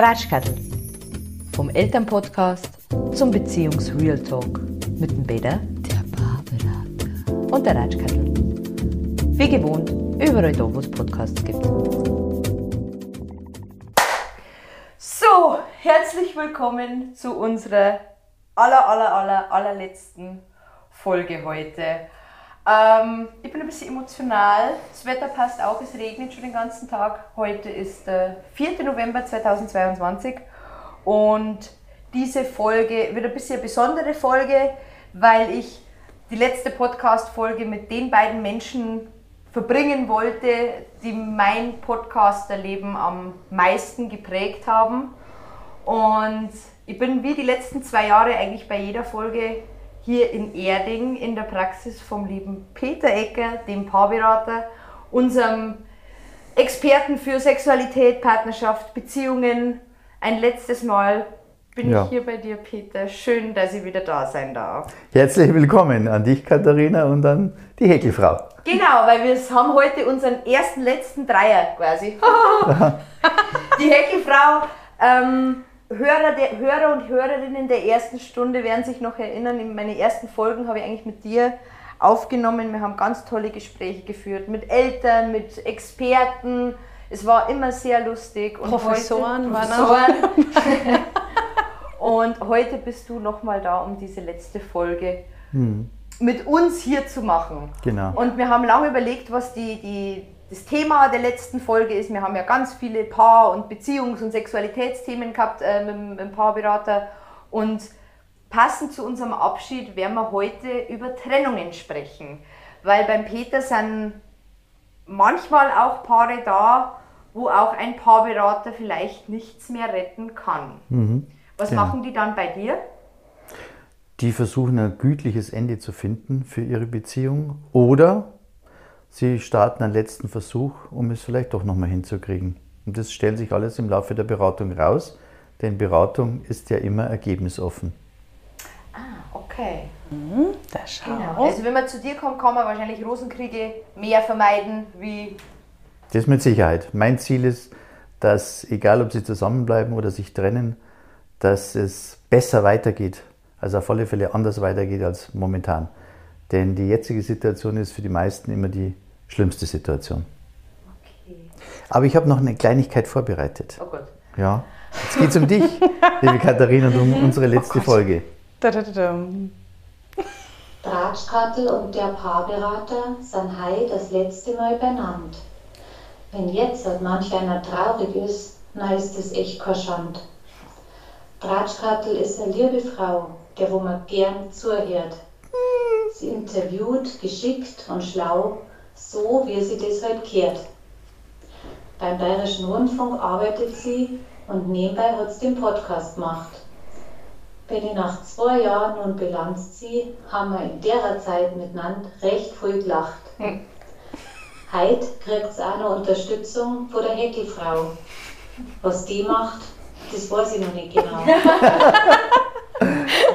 Ratschkattel. Vom Elternpodcast zum Beziehungs-Real Talk mit dem Beda, der Barbara und der Ratschkattel. Wie gewohnt, überall da, wo es Podcasts gibt. So, herzlich willkommen zu unserer aller, aller, aller, allerletzten Folge heute. Ähm, ich bin ein bisschen emotional. Das Wetter passt auch, es regnet schon den ganzen Tag. Heute ist der 4. November 2022 und diese Folge wird ein bisschen eine besondere Folge, weil ich die letzte Podcast-Folge mit den beiden Menschen verbringen wollte, die mein Podcasterleben am meisten geprägt haben. Und ich bin wie die letzten zwei Jahre eigentlich bei jeder Folge hier in Erding in der Praxis vom lieben Peter Ecker, dem Paarberater, unserem Experten für Sexualität, Partnerschaft, Beziehungen. Ein letztes Mal bin Ja. ich hier bei dir, Peter. Schön, dass ich wieder da sein darf. Herzlich willkommen an dich, Katharina, und an die Häkelfrau. Genau, weil wir haben heute unseren ersten, letzten Dreier quasi. Die Heckelfrau, ähm, Hörer, der, Hörer und Hörerinnen der ersten Stunde werden sich noch erinnern, in meine ersten Folgen habe ich eigentlich mit dir aufgenommen. Wir haben ganz tolle Gespräche geführt mit Eltern, mit Experten. Es war immer sehr lustig. Und Professoren heute, waren auch. Professoren. Und heute bist du nochmal da, um diese letzte Folge mit uns hier zu machen. Genau. Und wir haben lange überlegt, was die, die, das Thema der letzten Folge ist. Wir haben ja ganz viele Paar- und Beziehungs- und Sexualitätsthemen gehabt äh, mit, dem- mit dem Paarberater. Und passend zu unserem Abschied werden wir heute über Trennungen sprechen. Weil beim Peter sind manchmal auch Paare da, wo auch ein Paarberater vielleicht nichts mehr retten kann. Was genau. machen die dann bei dir? Die versuchen ein gütliches Ende zu finden für ihre Beziehung oder sie starten einen letzten Versuch, um es vielleicht doch nochmal hinzukriegen. Und das stellt sich alles im Laufe der Beratung raus, denn Beratung ist ja immer ergebnisoffen. Okay. Da schau. Genau. Also wenn man zu dir kommt, kann man wahrscheinlich Rosenkriege mehr vermeiden wie Das mit Sicherheit. Mein Ziel ist, dass egal ob sie zusammenbleiben oder sich trennen, dass es besser weitergeht, also auf alle Fälle anders weitergeht als momentan. Denn die jetzige Situation ist für die meisten immer die schlimmste Situation. okay. Aber ich habe noch eine Kleinigkeit vorbereitet. Oh Gott. Ja, jetzt geht es um dich, liebe Katharina, und um unsere letzte Folge. Da, da, da. Ratschkattel und der Paarberater sind hei das letzte Mal benannt. Wenn jetzt halt manch einer traurig ist, na ist es echt kein Schand. Ratschkattel ist eine liebe Frau, der wo man gern zuhört. Sie interviewt geschickt und schlau, so wie sie das halt kehrt. Beim Bayerischen Rundfunk arbeitet sie und nebenbei hat sie den Podcast gemacht. Wenn ich nach zwei Jahren nun Bilanz ziehe, haben wir in der Zeit miteinander recht viel gelacht. Heute kriegt sie auch noch Unterstützung von der Häkelfrau. Was die macht, das weiß ich noch nicht genau.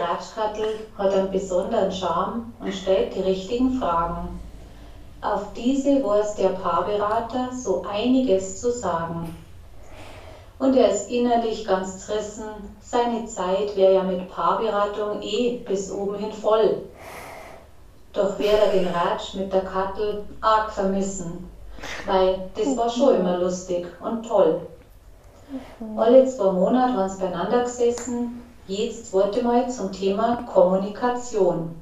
Ratschkattel hat einen besonderen Charme und stellt die richtigen Fragen. Auf diese weiß der Paarberater so einiges zu sagen. Und er ist innerlich ganz zerrissen. Seine Zeit wäre ja mit Paarberatung eh bis oben hin voll. Doch wird er den Ratsch mit der Kattel arg vermissen, weil das war schon immer lustig und toll. Alle zwei Monate waren sie beieinander gesessen, jedes zweite Mal zum Thema Kommunikation.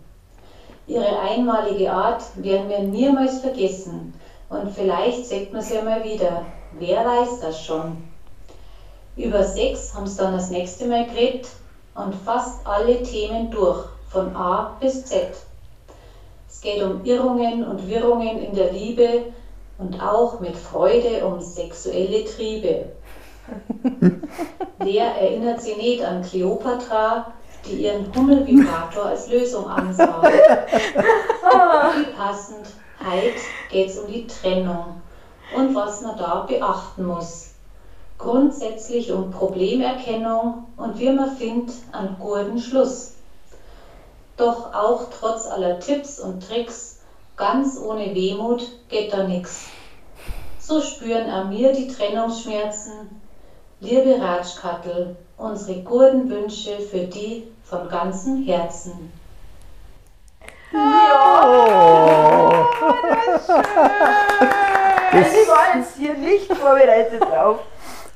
Ihre einmalige Art werden wir niemals vergessen und vielleicht sagt man sie ja mal wieder. Wer weiß das schon? Über Sex haben sie dann das nächste Mal geredet und fast alle Themen durch, von A bis Z. Es geht um Irrungen und Wirrungen in der Liebe und auch mit Freude um sexuelle Triebe. Wer erinnert sich nicht an Kleopatra, die ihren Hummelvibrator als Lösung ansah? Wie passend, heute geht es um die Trennung und was man da beachten muss. Grundsätzlich um Problemerkennung und wie man findet einen guten Schluss. Doch auch trotz aller Tipps und Tricks, ganz ohne Wehmut geht da nix. So spüren auch mir die Trennungsschmerzen, Liebe Ratschkattel, unsere guten Wünsche für die von ganzem Herzen. Ich war jetzt hier nicht vorbereitet drauf.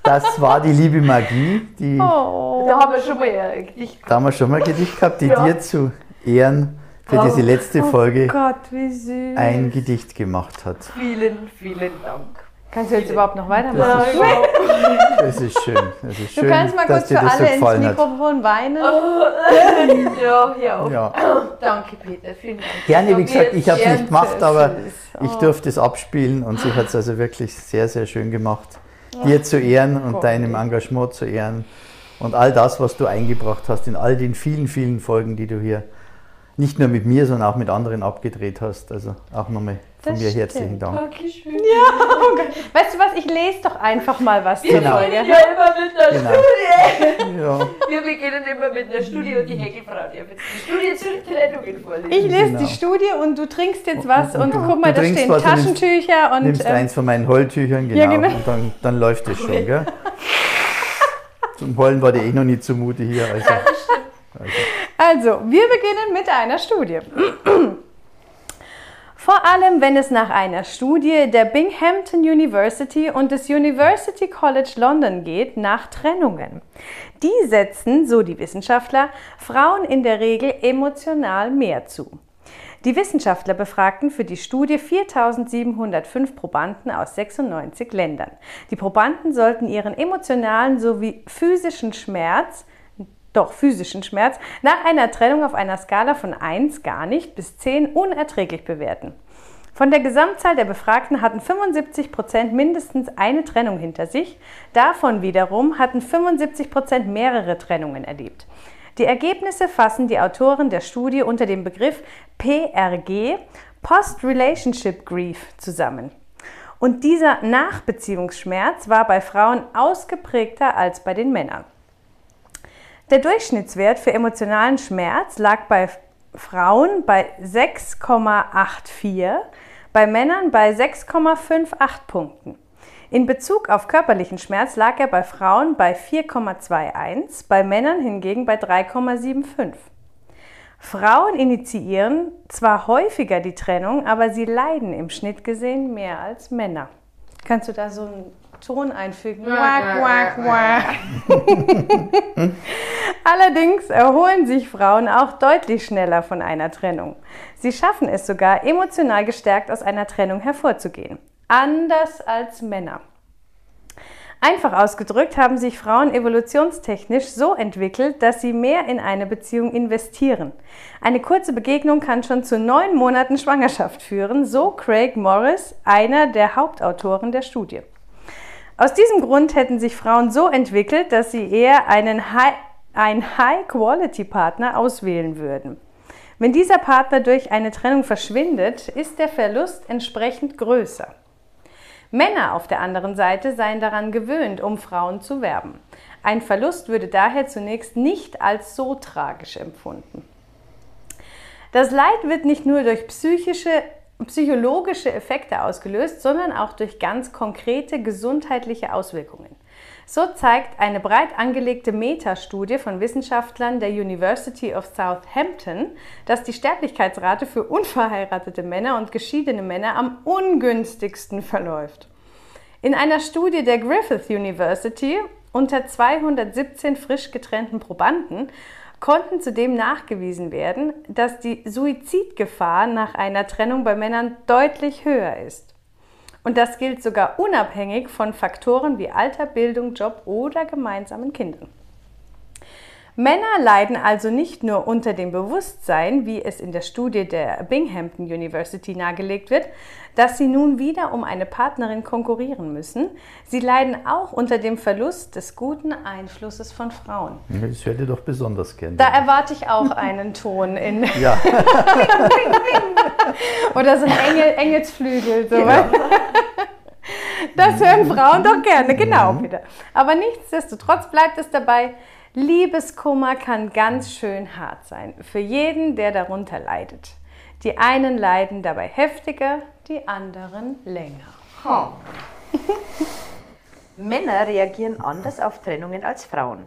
Das war die liebe Magie, die Oh. Da haben wir schon mal ein Gedicht da haben wir schon mal Gedicht gehabt, die Ja. dir zu Ehren für diese letzte Folge Gott, wie süß. ein Gedicht gemacht hat. Vielen, vielen Dank. Kannst du jetzt überhaupt noch weitermachen? Das ist, Ja, das ist schön. Das ist Du schön, kannst mal kurz für alle ins. Mikrofon weinen. ja, ja. Ja. Danke, Peter. Vielen Dank. Gerne, wie gesagt, ich habe es nicht gemacht, aber süß. ich Oh. durfte es abspielen und sie hat es also wirklich sehr, sehr schön gemacht. Dir zu ehren und Gott. deinem Engagement zu ehren und all das, was du eingebracht hast in all den vielen, vielen Folgen, die du hier nicht nur mit mir, sondern auch mit anderen abgedreht hast. Also auch nochmal von Das mir herzlichen stimmt. Dank. Dankeschön. Weißt du was, ich lese doch einfach mal was zur Genau. Wir Folge. beginnen ja immer mit einer Genau. Studie. Ja, Wir beginnen immer mit einer Studie und die Heckelfrau darf jetzt die Studie zu den Trennungen vorlesen. Ich lese Genau. die Studie und du trinkst jetzt was und, Und du- guck mal, da stehen was und Taschentücher und nimmst ähm, eins von meinen Heultüchern, genau, Ja, genau. und dann, dann läuft es schon. Gell? Zum Heulen war dir eh noch nicht zumute hier. Also, Also, wir beginnen mit einer Studie. Vor allem, wenn es nach einer Studie der Binghamton University und des University College London geht, nach Trennungen. Die setzen, so die Wissenschaftler, Frauen in der Regel emotional mehr zu. Die Wissenschaftler befragten für die Studie 4705 Probanden aus 96 Ländern. Die Probanden sollten ihren emotionalen sowie physischen Schmerz doch physischen Schmerz, nach einer Trennung auf einer Skala von 1 gar nicht bis 10 unerträglich bewerten. Von der Gesamtzahl der Befragten hatten 75 Prozent mindestens eine Trennung hinter sich. Davon wiederum hatten 75 Prozent mehrere Trennungen erlebt. Die Ergebnisse fassen die Autoren der Studie unter dem Begriff PRG, Post-Relationship Grief, zusammen. Und dieser Nachbeziehungsschmerz war bei Frauen ausgeprägter als bei den Männern. Der Durchschnittswert für emotionalen Schmerz lag bei Frauen bei 6,84, bei Männern bei 6,58 Punkten. In Bezug auf körperlichen Schmerz lag er bei Frauen bei 4,21, bei Männern hingegen bei 3,75. Frauen initiieren zwar häufiger die Trennung, aber sie leiden im Schnitt gesehen mehr als Männer. Kannst du da so einen Ton einfügen? Quack, quack, quack. Allerdings erholen sich Frauen auch deutlich schneller von einer Trennung. Sie schaffen es sogar, emotional gestärkt aus einer Trennung hervorzugehen. Anders als Männer. Einfach ausgedrückt haben sich Frauen evolutionstechnisch so entwickelt, dass sie mehr in eine Beziehung investieren. Eine kurze Begegnung kann schon zu neun Monaten Schwangerschaft führen, so Craig Morris, einer der Hauptautoren der Studie. Aus diesem Grund hätten sich Frauen so entwickelt, dass sie eher einen High, einen High-Quality-Partner auswählen würden. Wenn dieser Partner durch eine Trennung verschwindet, ist der Verlust entsprechend größer. Männer auf der anderen Seite seien daran gewöhnt, um Frauen zu werben. Ein Verlust würde daher zunächst nicht als so tragisch empfunden. Das Leid wird nicht nur durch psychische, psychologische Effekte ausgelöst, sondern auch durch ganz konkrete gesundheitliche Auswirkungen. So zeigt eine breit angelegte Metastudie von Wissenschaftlern der University of Southampton, dass die Sterblichkeitsrate für unverheiratete Männer und geschiedene Männer am ungünstigsten verläuft. In einer Studie der Griffith University unter 217 frisch getrennten Probanden konnten zudem nachgewiesen werden, dass die Suizidgefahr nach einer Trennung bei Männern deutlich höher ist. Und das gilt sogar unabhängig von Faktoren wie Alter, Bildung, Job oder gemeinsamen Kindern. Männer leiden also nicht nur unter dem Bewusstsein, wie es in der Studie der Binghamton University nahegelegt wird, dass sie nun wieder um eine Partnerin konkurrieren müssen. Sie leiden auch unter dem Verlust des guten Einflusses von Frauen. das hört ihr doch besonders gern. Da erwarte ich auch einen Ton in ja, oder so ein Engel, Engelsflügel. So. Das hören Frauen doch gerne, genau, Peter. Aber nichtsdestotrotz bleibt es dabei, Liebeskummer kann ganz schön hart sein. Für jeden, der darunter leidet. Die einen leiden dabei heftiger, die anderen länger. Oh. Männer reagieren anders auf Trennungen als Frauen.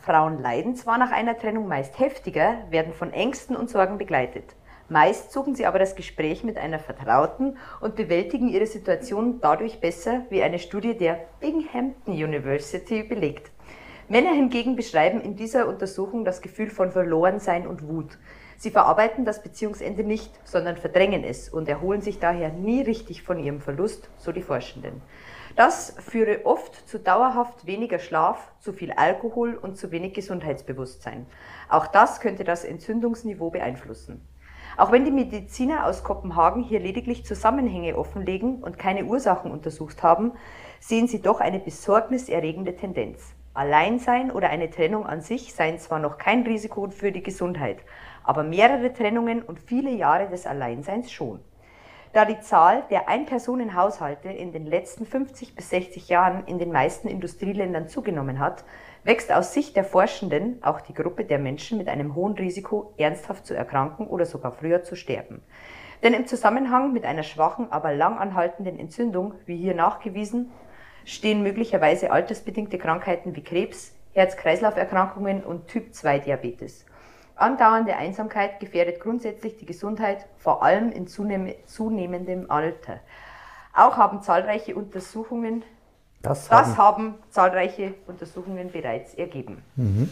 Frauen leiden zwar nach einer Trennung meist heftiger, werden von Ängsten und Sorgen begleitet. Meist suchen sie aber das Gespräch mit einer Vertrauten und bewältigen ihre Situation dadurch besser, wie eine Studie der Binghamton University belegt. Männer hingegen beschreiben in dieser Untersuchung das Gefühl von Verlorensein und Wut. Sie verarbeiten das Beziehungsende nicht, sondern verdrängen es und erholen sich daher nie richtig von ihrem Verlust, so die Forschenden. Das führe oft zu dauerhaft weniger Schlaf, zu viel Alkohol und zu wenig Gesundheitsbewusstsein. Auch das könnte das Entzündungsniveau beeinflussen. Auch wenn die Mediziner aus Kopenhagen hier lediglich Zusammenhänge offenlegen und keine Ursachen untersucht haben, sehen sie doch eine besorgniserregende Tendenz. Alleinsein oder eine Trennung an sich seien zwar noch kein Risiko für die Gesundheit, aber mehrere Trennungen und viele Jahre des Alleinseins schon. Da die Zahl der Ein-Personen-Haushalte in den letzten 50 bis 60 Jahren in den meisten Industrieländern zugenommen hat, wächst aus Sicht der Forschenden auch die Gruppe der Menschen mit einem hohen Risiko, ernsthaft zu erkranken oder sogar früher zu sterben. Denn im Zusammenhang mit einer schwachen, aber lang anhaltenden Entzündung, wie hier nachgewiesen, stehen möglicherweise altersbedingte Krankheiten wie Krebs, Herz-Kreislauf-Erkrankungen und Typ-2-Diabetes. Andauernde Einsamkeit gefährdet grundsätzlich die Gesundheit, vor allem in zunehmendem Alter. Auch haben zahlreiche Untersuchungen das, das haben, zahlreiche Untersuchungen bereits ergeben. Mhm.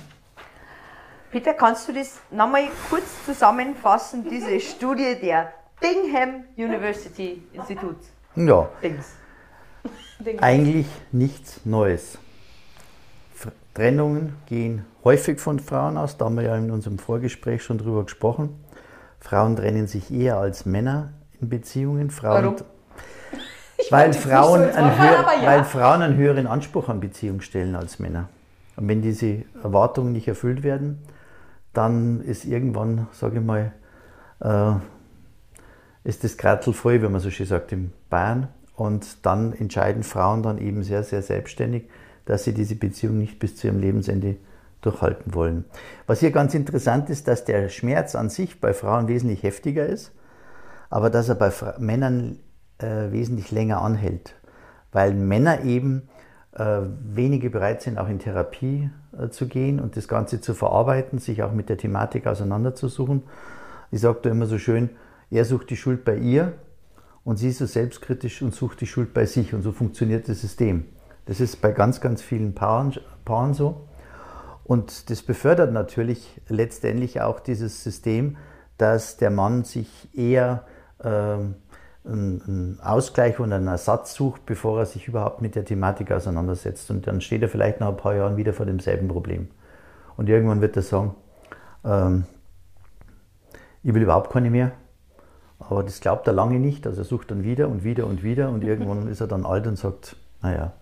Peter, kannst du das nochmal kurz zusammenfassen, diese Studie der Bingham University Institute? Ja. Dings. Eigentlich nichts Neues. Trennungen gehen häufig von Frauen aus, da haben wir ja in unserem Vorgespräch schon drüber gesprochen. Frauen trennen sich eher als Männer in Beziehungen. Frauen, Warum? Weil Frauen, so einen höher, ja. weil Frauen einen höheren Anspruch an Beziehung stellen als Männer. Und wenn diese Erwartungen nicht erfüllt werden, dann ist irgendwann, sage ich mal, äh, ist das Kratzel voll, wenn man so schön sagt, in Bayern. Und dann entscheiden Frauen dann eben sehr, sehr selbstständig, dass sie diese Beziehung nicht bis zu ihrem Lebensende durchhalten wollen. Was hier ganz interessant ist, dass der Schmerz an sich bei Frauen wesentlich heftiger ist, aber dass er bei Männern äh, wesentlich länger anhält, weil Männer eben äh, wenige bereit sind, auch in Therapie äh, zu gehen und das Ganze zu verarbeiten, sich auch mit der Thematik auseinanderzusuchen. Ich sage da immer so schön, er sucht die Schuld bei ihr und sie ist so selbstkritisch und sucht die Schuld bei sich und so funktioniert das System. Das ist bei ganz, ganz vielen Paaren, Paaren so. Und das befördert natürlich letztendlich auch dieses System, dass der Mann sich eher ähm, einen Ausgleich und einen Ersatz sucht, bevor er sich überhaupt mit der Thematik auseinandersetzt. Und dann steht er vielleicht nach ein paar Jahren wieder vor demselben Problem. Und irgendwann wird er sagen, ähm, ich will überhaupt keine mehr. Aber das glaubt er lange nicht. Also er sucht dann wieder und wieder und wieder. Und irgendwann ist er dann alt und sagt, naja.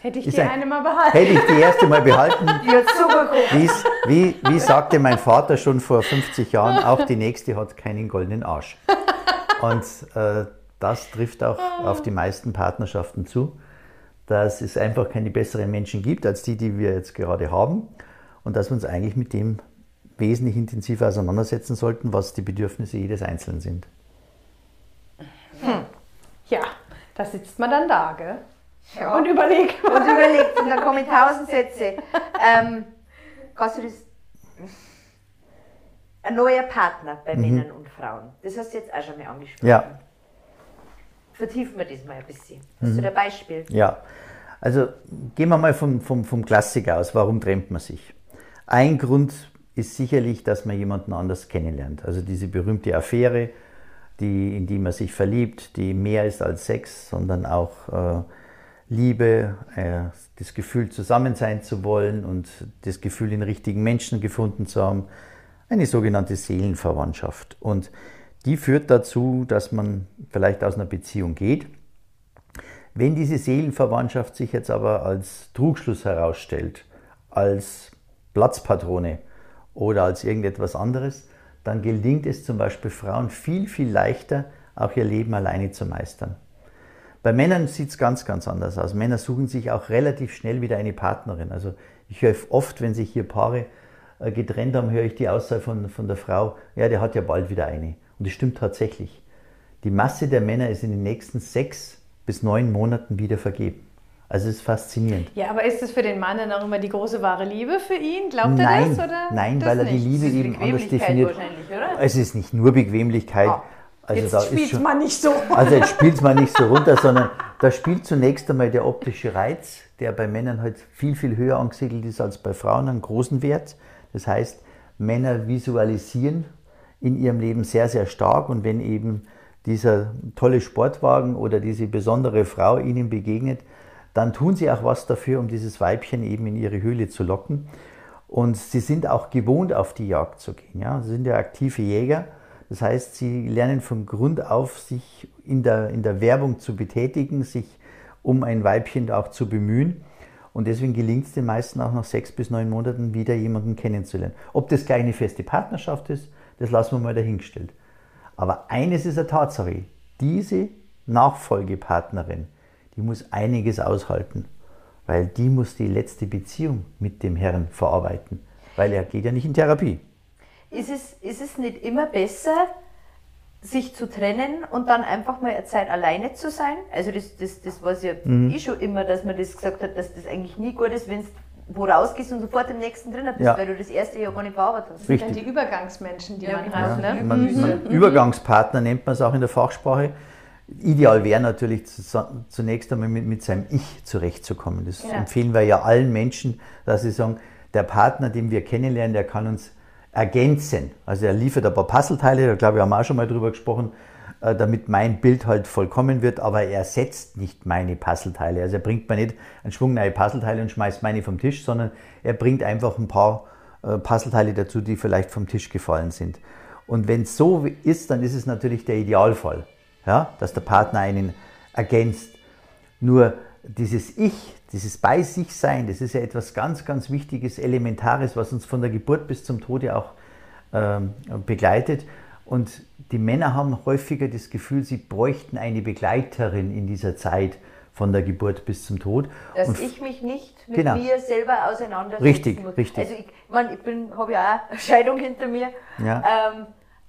Hätte ich die ein, eine mal behalten. Hätte ich die erste mal behalten. wie, wie sagte mein Vater schon vor 50 Jahren, auch die nächste hat keinen goldenen Arsch. Und äh, das trifft auch auf die meisten Partnerschaften zu, dass es einfach keine besseren Menschen gibt als die, die wir jetzt gerade haben und dass wir uns eigentlich mit dem wesentlich intensiver auseinandersetzen sollten, was die Bedürfnisse jedes Einzelnen sind. Hm. Ja, da sitzt man dann da, gell? Ja. Und überlegt. Und überlegt. Und dann kommen tausend Sätze. Ähm, kannst du das ein neuer Partner bei mhm. Männern und Frauen. Das hast du jetzt auch schon mal angesprochen. Ja. Vertiefen wir das mal ein bisschen. Hast mhm. du da ein Beispiel? Ja. Also gehen wir mal vom, vom, vom Klassiker aus. Warum trennt man sich? Ein Grund ist sicherlich, dass man jemanden anders kennenlernt. Also diese berühmte Affäre, die, in die man sich verliebt, die mehr ist als Sex, sondern auch äh, Liebe, äh, das Gefühl, zusammen sein zu wollen und das Gefühl, den richtigen Menschen gefunden zu haben eine sogenannte Seelenverwandtschaft. Und die führt dazu, dass man vielleicht aus einer Beziehung geht. Wenn diese Seelenverwandtschaft sich jetzt aber als Trugschluss herausstellt, als Platzpatrone oder als irgendetwas anderes, dann gelingt es zum Beispiel Frauen viel, viel leichter, auch ihr Leben alleine zu meistern. Bei Männern sieht es ganz, ganz anders aus. Männer suchen sich auch relativ schnell wieder eine Partnerin. Also ich höre oft, wenn sich hier Paare äh, getrennt haben, höre ich die Aussage von, von der Frau, ja, der hat ja bald wieder eine. Und das stimmt tatsächlich. Die Masse der Männer ist in den nächsten sechs bis neun Monaten wieder vergeben. Also es ist faszinierend. Ja, aber ist das für den Mann dann auch immer die große wahre Liebe für ihn? Glaubt er nein, das? Oder nein, das weil er die? Liebe eben anders definiert. wahrscheinlich, oder? Es ist nicht nur Bequemlichkeit. Ah, also Jetzt da spielt schon, man nicht so. Also jetzt spielt es mal nicht so runter, sondern da spielt zunächst einmal der optische Reiz, der bei Männern halt viel, viel höher angesiedelt ist als bei Frauen, einen großen Wert. Das heißt, Männer visualisieren in ihrem Leben sehr, sehr stark und wenn eben dieser tolle Sportwagen oder diese besondere Frau ihnen begegnet, dann tun sie auch was dafür, um dieses Weibchen eben in ihre Höhle zu locken. Und sie sind auch gewohnt, auf die Jagd zu gehen. Ja? Sie sind ja aktive Jäger. Das heißt, sie lernen von Grund auf, sich in der, in der Werbung zu betätigen, sich um ein Weibchen auch zu bemühen. Und deswegen gelingt es den meisten auch nach sechs bis neun Monaten wieder jemanden kennenzulernen. Ob das gleich eine feste Partnerschaft ist, das lassen wir mal dahingestellt. Aber eines ist eine Tatsache. Diese Nachfolgepartnerin, die muss einiges aushalten, weil die muss die letzte Beziehung mit dem Herrn verarbeiten, weil er geht ja nicht in Therapie. Ist es, ist es nicht immer besser, sich zu trennen und dann einfach mal eine Zeit alleine zu sein? Also das, das, das war ja Mhm. eh schon immer, dass man das gesagt hat, dass das eigentlich nie gut ist, wenn du wo rausgehst und sofort im nächsten drin bist, Ja. weil du das erste Jahr gar nicht verarbeitet hast. Richtig. Dann die Übergangsmenschen, die Ja, man genau. hat. Ne? Man, man, Übergangspartner nennt man es auch in der Fachsprache. Ideal wäre natürlich zu, zunächst einmal mit, mit seinem Ich zurechtzukommen. Das Ja. empfehlen wir ja allen Menschen, dass sie sagen, der Partner, den wir kennenlernen, der kann uns ergänzen. Also er liefert ein paar Puzzleteile, da glaube ich, haben wir auch schon mal drüber gesprochen, äh, damit mein Bild halt vollkommen wird, aber er ersetzt nicht meine Puzzleteile. Also er bringt mir nicht einen Schwung neue Puzzleteile und schmeißt meine vom Tisch, sondern er bringt einfach ein paar äh, Puzzleteile dazu, die vielleicht vom Tisch gefallen sind. Und wenn es so ist, dann ist es natürlich der Idealfall, ja, dass der Partner einen ergänzt. Nur dieses Ich, dieses Bei sich sein, das ist ja etwas ganz, ganz Wichtiges, Elementares, was uns von der Geburt bis zum Tode auch ähm, begleitet. Und die Männer haben häufiger das Gefühl, sie bräuchten eine Begleiterin in dieser Zeit von der Geburt bis zum Tod. Dass Und ich mich nicht mit Genau. mir selber auseinandersetzen Richtig, muss. richtig. Also ich, mein, ich habe ja auch eine Scheidung hinter mir. Ja. Ähm,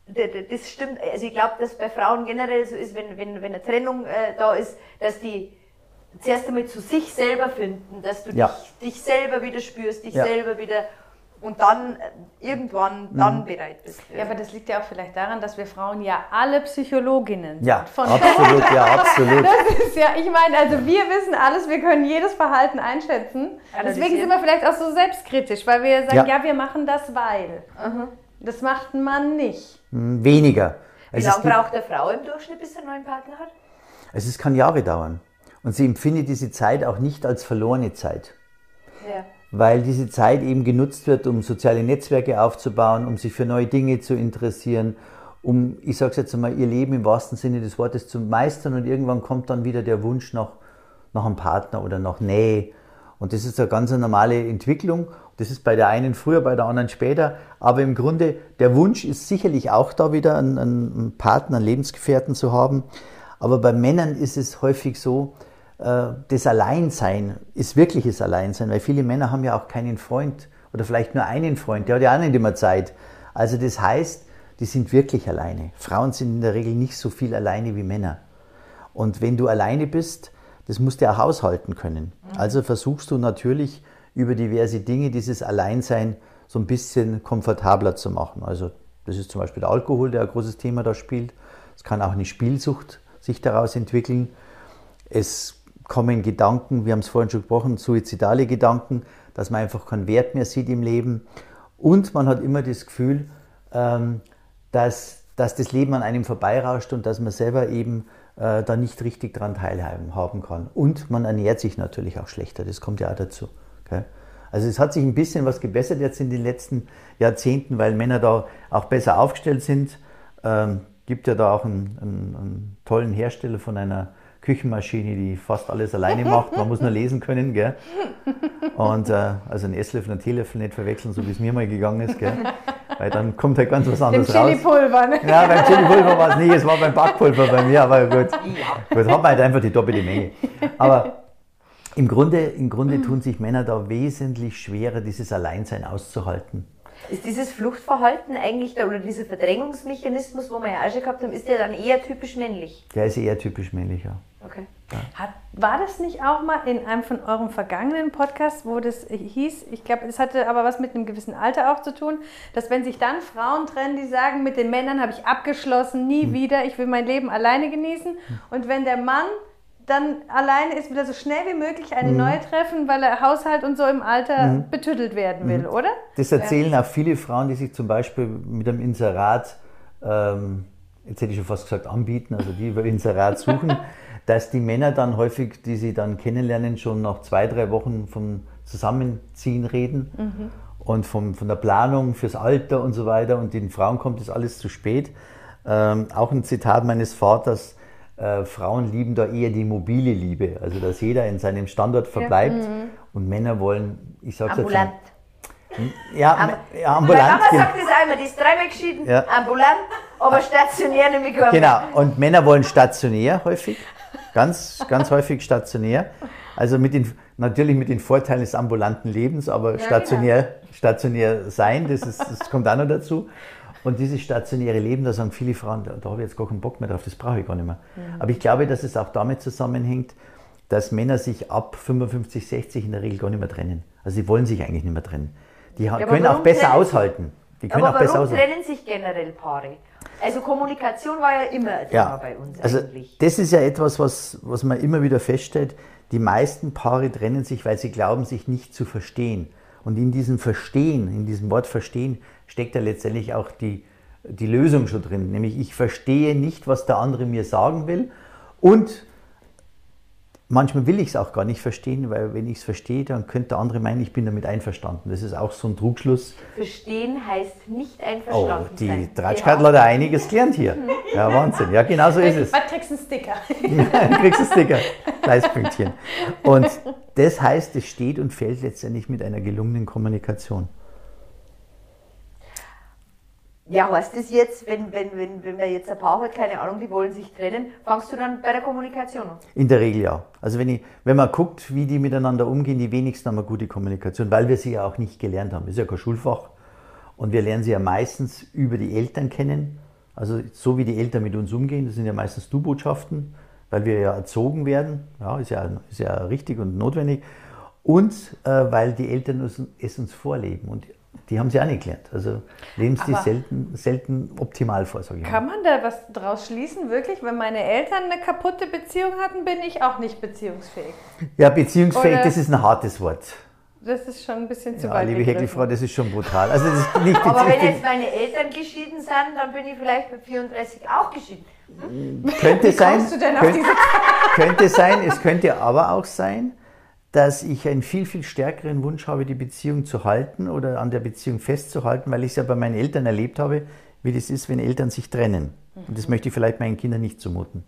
das stimmt. Also ich glaube, dass bei Frauen generell so ist, wenn, wenn, wenn eine Trennung äh, da ist, dass die zuerst einmal zu sich selber finden, dass du Ja. dich, dich selber wieder spürst, dich Ja. Mhm. selber wieder und dann äh, irgendwann dann bereit bist. Ja, aber das liegt ja auch vielleicht daran, dass wir Frauen ja alle Psychologinnen sind. ja, Von absolut, ja, absolut. Das ist ja, ich meine, also wir wissen alles, wir können jedes Verhalten einschätzen. Deswegen Analysieren. sind wir vielleicht auch so selbstkritisch, weil wir sagen, ja, Ja. wir machen das, weil. Das macht ein Mann nicht. Hm, Weniger. Wie es lange braucht eine Frau im Durchschnitt, bis sie einen neuen Partner hat? Also es kann Jahre dauern. Und sie empfindet diese Zeit auch nicht als verlorene Zeit, Ja. weil diese Zeit eben genutzt wird, um soziale Netzwerke aufzubauen, um sich für neue Dinge zu interessieren, um, ich sage jetzt einmal, ihr Leben im wahrsten Sinne des Wortes zu meistern und irgendwann kommt dann wieder der Wunsch nach, nach einem Partner oder nach Nähe. Und das ist eine ganz normale Entwicklung. Das ist bei der einen früher, bei der anderen später. Aber im Grunde, der Wunsch ist sicherlich auch da wieder, einen, einen Partner, einen Lebensgefährten zu haben. Aber bei Männern ist es häufig so, äh, das Alleinsein ist wirkliches Alleinsein, weil viele Männer haben ja auch keinen Freund oder vielleicht nur einen Freund, der hat ja auch nicht immer Zeit. Also das heißt, die sind wirklich alleine. Frauen sind in der Regel nicht so viel alleine wie Männer. Und wenn du alleine bist, das musst du auch haushalten können. Also versuchst du natürlich über diverse Dinge dieses Alleinsein so ein bisschen komfortabler zu machen. Also das ist zum Beispiel der Alkohol, der ein großes Thema da spielt. Es kann auch eine Spielsucht sich daraus entwickeln. Es kommen Gedanken, wir haben es vorhin schon gesprochen, suizidale Gedanken, dass man einfach keinen Wert mehr sieht im Leben. Und man hat immer das Gefühl, ähm, dass, dass das Leben an einem vorbeirauscht und dass man selber eben äh, da nicht richtig dran teilhaben haben kann. Und man ernährt sich natürlich auch schlechter, das kommt ja auch dazu. Gell? Also es hat sich ein bisschen was gebessert jetzt in den letzten Jahrzehnten, weil Männer da auch besser aufgestellt sind. Ähm, gibt ja da auch einen, einen, einen tollen Hersteller von einer Küchenmaschine, die fast alles alleine macht. Man muss nur lesen können. Gell? Und äh, also einen Esslöffel und einen Teelöffel nicht verwechseln, so wie es mir mal gegangen ist. Gell? Weil dann kommt halt ganz was Dem anderes raus. Chili-Pulver, ne? Ja, beim Chili-Pulver war es nicht, es war beim Backpulver bei mir, aber gut. Gut, hat man halt einfach die doppelte Menge. Aber im Grunde, im Grunde tun sich Männer da wesentlich schwerer, dieses Alleinsein auszuhalten. Ist dieses Fluchtverhalten eigentlich da, oder dieser Verdrängungsmechanismus, wo wir ja auch schon gehabt haben, ist der dann eher typisch männlich? Der ist eher typisch männlich, ja. Okay. Hat, war das nicht auch mal in einem von euren vergangenen Podcasts, wo das hieß, ich glaube, es hatte aber was mit einem gewissen Alter auch zu tun, dass wenn sich dann Frauen trennen, die sagen, mit den Männern habe ich abgeschlossen, nie wieder, ich will mein Leben alleine genießen. Und wenn der Mann dann alleine ist, will er so schnell wie möglich eine neue treffen, weil er Haushalt und so im Alter betüttelt werden will, oder? Das erzählen auch viele Frauen, die sich zum Beispiel mit einem Inserat, ähm, jetzt hätte ich schon fast gesagt, anbieten, also die über Inserat suchen, dass die Männer dann häufig, die sie dann kennenlernen, schon nach zwei, drei Wochen vom Zusammenziehen reden und vom, von der Planung fürs Alter und so weiter. Und den Frauen kommt das alles zu spät. Ähm, auch ein Zitat meines Vaters, äh, Frauen lieben da eher die mobile Liebe, also dass jeder in seinem Standort verbleibt und Männer wollen, ich sag's jetzt Ambulant. mal, ja, Am- ja, Meine ambulant. Mama gen- sagt das einmal, die ist dreimal geschieden, Ja. ambulant, aber stationär nämlich gar. Genau, und Männer wollen stationär häufig, ganz, ganz häufig stationär. Also mit den, natürlich mit den Vorteilen des ambulanten Lebens, aber stationär, stationär sein, das, ist, das kommt auch noch dazu. Und dieses stationäre Leben, da sagen viele Frauen, da, da habe ich jetzt gar keinen Bock mehr drauf, das brauche ich gar nicht mehr. Aber ich glaube, dass es auch damit zusammenhängt, dass Männer sich ab 55, 60 in der Regel gar nicht mehr trennen. Also sie wollen sich eigentlich nicht mehr trennen. Die aber können auch besser aushalten. Die können Aber auch besser warum aushalten. trennen sich generell Paare? Also Kommunikation war ja immer ein Thema Ja, bei uns also eigentlich. das ist ja etwas, was, was man immer wieder feststellt. Die meisten Paare trennen sich, weil sie glauben, sich nicht zu verstehen. Und in diesem Verstehen, in diesem Wort Verstehen, steckt ja letztendlich auch die, die Lösung schon drin. Nämlich ich verstehe nicht, was der andere mir sagen will. Und manchmal will ich es auch gar nicht verstehen, weil wenn ich es verstehe, dann könnte der andere meinen, ich bin damit einverstanden. Das ist auch so ein Trugschluss. Verstehen heißt nicht Oh, einverstanden die sein. Tratschkadler hat einiges gelernt hier. Ja, Wahnsinn. Ja, genau so ist es. Was kriegst du einen Sticker? Kriegst du einen Sticker, Fleißpünktchen. Und das heißt, es steht und fällt letztendlich mit einer gelungenen Kommunikation. Ja, heißt das jetzt, wenn, wenn, wenn, wenn man jetzt ein Paar hat, keine Ahnung, die wollen sich trennen, fangst du dann bei der Kommunikation an? In der Regel ja. Also wenn, ich, wenn man guckt, wie die miteinander umgehen, die wenigsten haben eine gute Kommunikation, weil wir sie ja auch nicht gelernt haben. Das ist ja kein Schulfach. Und wir lernen sie ja meistens über die Eltern kennen. Also so wie die Eltern mit uns umgehen, das sind ja meistens Du-Botschaften, weil wir ja erzogen werden. Ja, ist ja, ist ja richtig und notwendig. Und äh, weil die Eltern es, uns vorleben. Und die haben sie auch nicht gelernt. Also leben sie Aber- selten, selten optimal vor, sage ich mal. Kann man da was draus schließen? Wirklich, wenn meine Eltern eine kaputte Beziehung hatten, bin ich auch nicht beziehungsfähig. Ja, beziehungsfähig, Oder- das ist ein hartes Wort. Das ist schon ein bisschen zu Ja, weit liebe. Häckelfrau, das ist schon brutal. Also das ist nicht Aber wenn jetzt meine Eltern geschieden sind, dann bin ich vielleicht mit 34 auch geschieden. könnte sein, kommst du denn auf könnte, diese könnte sein, es könnte aber auch sein, dass ich einen viel, viel stärkeren Wunsch habe, die Beziehung zu halten oder an der Beziehung festzuhalten, weil ich es ja bei meinen Eltern erlebt habe, wie das ist, wenn Eltern sich trennen. Und das möchte ich vielleicht meinen Kindern nicht zumuten.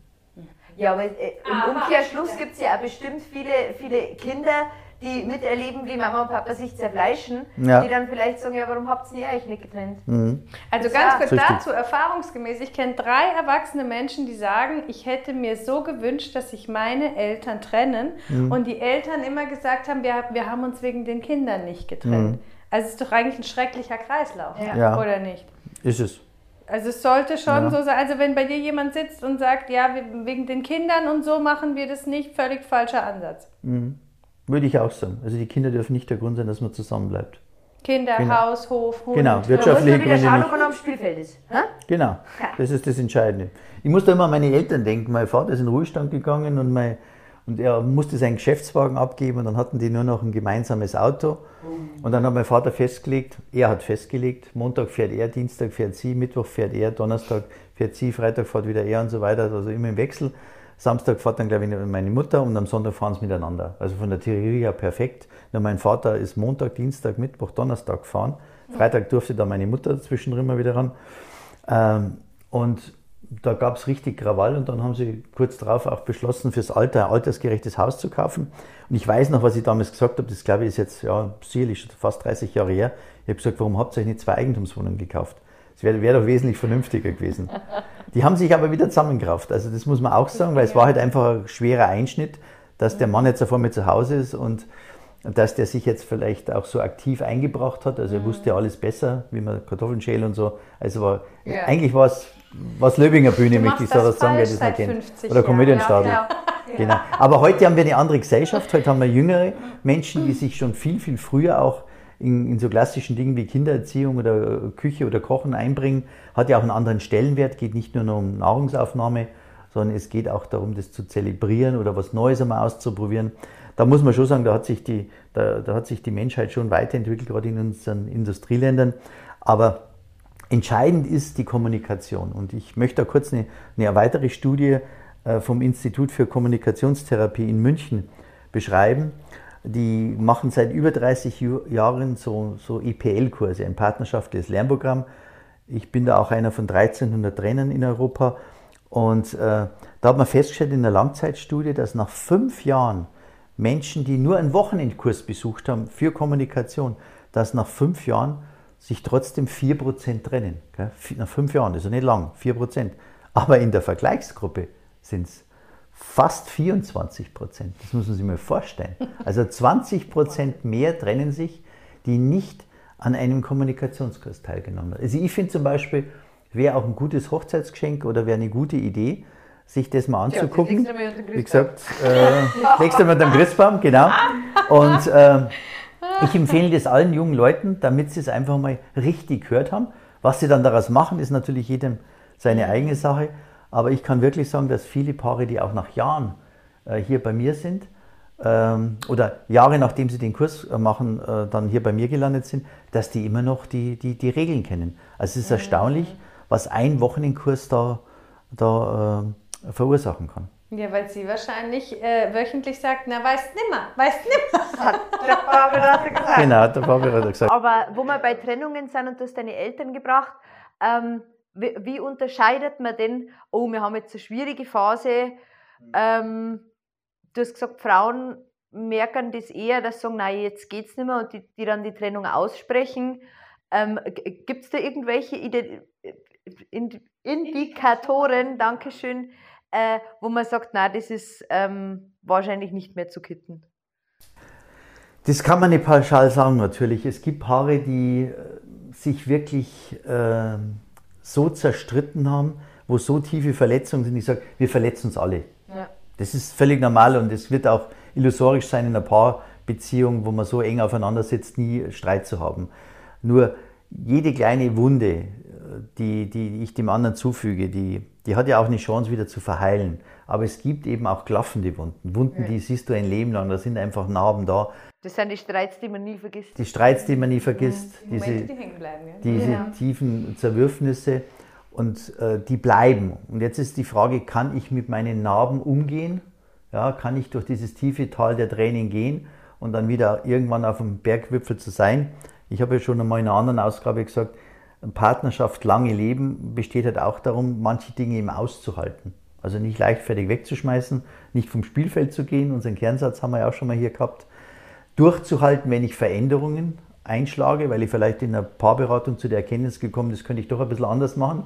Ja, aber äh, im Umkehrschluss gibt es ja auch bestimmt viele, viele Kinder, die miterleben, wie Mama und Papa sich zerfleischen, Ja. die dann vielleicht sagen, ja, warum habt ihr euch nicht getrennt? Also Ja, ganz kurz richtig. dazu, erfahrungsgemäß, ich kenne drei erwachsene Menschen, die sagen, ich hätte mir so gewünscht, dass sich meine Eltern trennen Mhm. und die Eltern immer gesagt haben, wir, wir haben uns wegen den Kindern nicht getrennt. Also es ist doch eigentlich ein schrecklicher Kreislauf, Ja. Mhm. Ja. oder nicht? Ist es. Also es sollte schon Ja. so sein, also wenn bei dir jemand sitzt und sagt, ja, wegen den Kindern und so machen wir das nicht, völlig falscher Ansatz. Würde ich auch sagen. Also die Kinder dürfen nicht der Grund sein, dass man zusammenbleibt. Kinder, Genau. Haus, Hof, Hund. Genau, wirtschaftliche Gründe schauen, nicht. ob man am Spielfeld ist. Hä? Genau, das ist das Entscheidende. Ich muss da immer an meine Eltern denken. Mein Vater ist in den Ruhestand gegangen und, mein, und er musste seinen Geschäftswagen abgeben und dann hatten die nur noch ein gemeinsames Auto. Und dann hat mein Vater festgelegt, er hat festgelegt, Montag fährt er, Dienstag fährt sie, Mittwoch fährt er, Donnerstag fährt sie, Freitag fährt wieder er und so weiter, also immer im Wechsel. Samstag fährt dann, glaube ich, meine Mutter und am Sonntag fahren sie miteinander. Also von der Theorie her perfekt. Nur mein Vater ist Montag, Dienstag, Mittwoch, Donnerstag gefahren. Freitag durfte dann meine Mutter zwischendrin mal wieder ran. Ähm, und da gab es richtig Krawall und dann haben sie kurz darauf auch beschlossen, fürs Alter ein altersgerechtes Haus zu kaufen. Und ich weiß noch, was ich damals gesagt habe, das glaube ich ist jetzt ja, sicherlich schon fast 30 Jahre her. Ich habe gesagt, warum habt ihr euch nicht zwei Eigentumswohnungen gekauft? Das wäre wär doch wesentlich vernünftiger gewesen. Die haben sich aber wieder zusammengerafft. Also das muss man auch sagen, weil es war halt einfach ein schwerer Einschnitt, dass der Mann jetzt auf einmal zu Hause ist und dass der sich jetzt vielleicht auch so aktiv eingebracht hat. Also er wusste alles besser, wie man Kartoffeln schälen und so. Also war, Ja. eigentlich war es was Löbinger Bühne, möchte ich so das was sagen, wer das nicht kennt. 50 Oder. Komödienstadel. Ja, Genau. Aber heute haben wir eine andere Gesellschaft. Heute haben wir jüngere Menschen, die sich schon viel, viel früher auch in, in so klassischen Dingen wie Kindererziehung oder Küche oder Kochen einbringen. Hat ja auch einen anderen Stellenwert. Geht nicht nur um Nahrungsaufnahme, sondern es geht auch darum, das zu zelebrieren oder was Neues einmal auszuprobieren. Da muss man schon sagen, da hat sich die, da, da hat sich die Menschheit schon weiterentwickelt, gerade in unseren Industrieländern. Aber Entscheidend ist die Kommunikation. Und ich möchte da kurz eine, eine weitere Studie äh, vom Institut für Kommunikationstherapie in München beschreiben. Die machen seit über 30 Ju- Jahren so, so EPL-Kurse, ein partnerschaftliches Lernprogramm. Ich bin da auch einer von 1300 Trainern in Europa. Und äh, da hat man festgestellt in der Langzeitstudie, dass nach fünf Jahren Menschen, die nur einen Wochenendkurs besucht haben für Kommunikation, dass nach fünf Jahren sich trotzdem 4% trennen. Gell? Nach fünf Jahren, ja nicht lang, 4%. Aber in der Vergleichsgruppe sind es fast 24 Prozent. Das muss man sich mal vorstellen. Also 20 Prozent mehr trennen sich, die nicht an einem Kommunikationskurs teilgenommen haben. Also ich finde zum Beispiel, wäre auch ein gutes Hochzeitsgeschenk oder wäre eine gute Idee, sich das mal anzugucken. den Wie gesagt, äh, du mal den Christbaum, genau. Und äh, ich empfehle das allen jungen Leuten, damit sie es einfach mal richtig gehört haben. Was sie dann daraus machen, ist natürlich jedem seine eigene Sache. Aber ich kann wirklich sagen, dass viele Paare, die auch nach Jahren äh, hier bei mir sind, ähm, oder Jahre nachdem sie den Kurs äh, machen, äh, dann hier bei mir gelandet sind, dass die immer noch die, die, die Regeln kennen. Also es ist erstaunlich, was ein Wochenendkurs da, da äh, verursachen kann. Ja, weil sie wahrscheinlich äh, wöchentlich sagt, na, weißt nimmer, weißt nimmer. Der Paarberater gesagt. Genau, der Fabian hat gesagt. Aber wo wir bei Trennungen sind und du hast deine Eltern gebracht, ähm, wie, wie unterscheidet man denn, oh, wir haben jetzt eine schwierige Phase, ähm, du hast gesagt, Frauen merken das eher, dass sie sagen, nein, jetzt geht's nicht mehr und die, die dann die Trennung aussprechen. Ähm, Gibt es da irgendwelche Ide Ind Indikatoren, Dankeschön, äh, wo man sagt, nein, das ist ähm, wahrscheinlich nicht mehr zu kitten? Das kann man nicht pauschal sagen, natürlich. Es gibt Paare, die äh, sich wirklich äh, so zerstritten haben, wo so tiefe Verletzungen sind. Ich sage, wir verletzen uns alle. Ja. Das ist völlig normal und es wird auch illusorisch sein, in einer Paarbeziehung, wo man so eng aufeinander sitzt, nie Streit zu haben. Nur jede kleine Wunde, die, die ich dem anderen zufüge, die, die hat ja auch eine Chance wieder zu verheilen. Aber es gibt eben auch klaffende Wunden. Wunden, die siehst du ein Leben lang, da sind einfach Narben da. Das sind die Streits, die man nie vergisst. Die Streits, die man nie vergisst, diese, Momente, die hängen bleiben. Ja. diese Genau. tiefen Zerwürfnisse und äh, die bleiben. Und jetzt ist die Frage, kann ich mit meinen Narben umgehen? Ja, kann ich durch dieses tiefe Tal der Tränen gehen und dann wieder irgendwann auf dem Bergwipfel zu sein? Ich habe ja schon einmal in einer anderen Ausgabe gesagt, Partnerschaft, lange Leben besteht halt auch darum, manche Dinge eben auszuhalten. Also nicht leichtfertig wegzuschmeißen, nicht vom Spielfeld zu gehen. Unseren Kernsatz haben wir ja auch schon mal hier gehabt durchzuhalten, wenn ich Veränderungen einschlage, weil ich vielleicht in der Paarberatung zu der Erkenntnis gekommen bin, das könnte ich doch ein bisschen anders machen.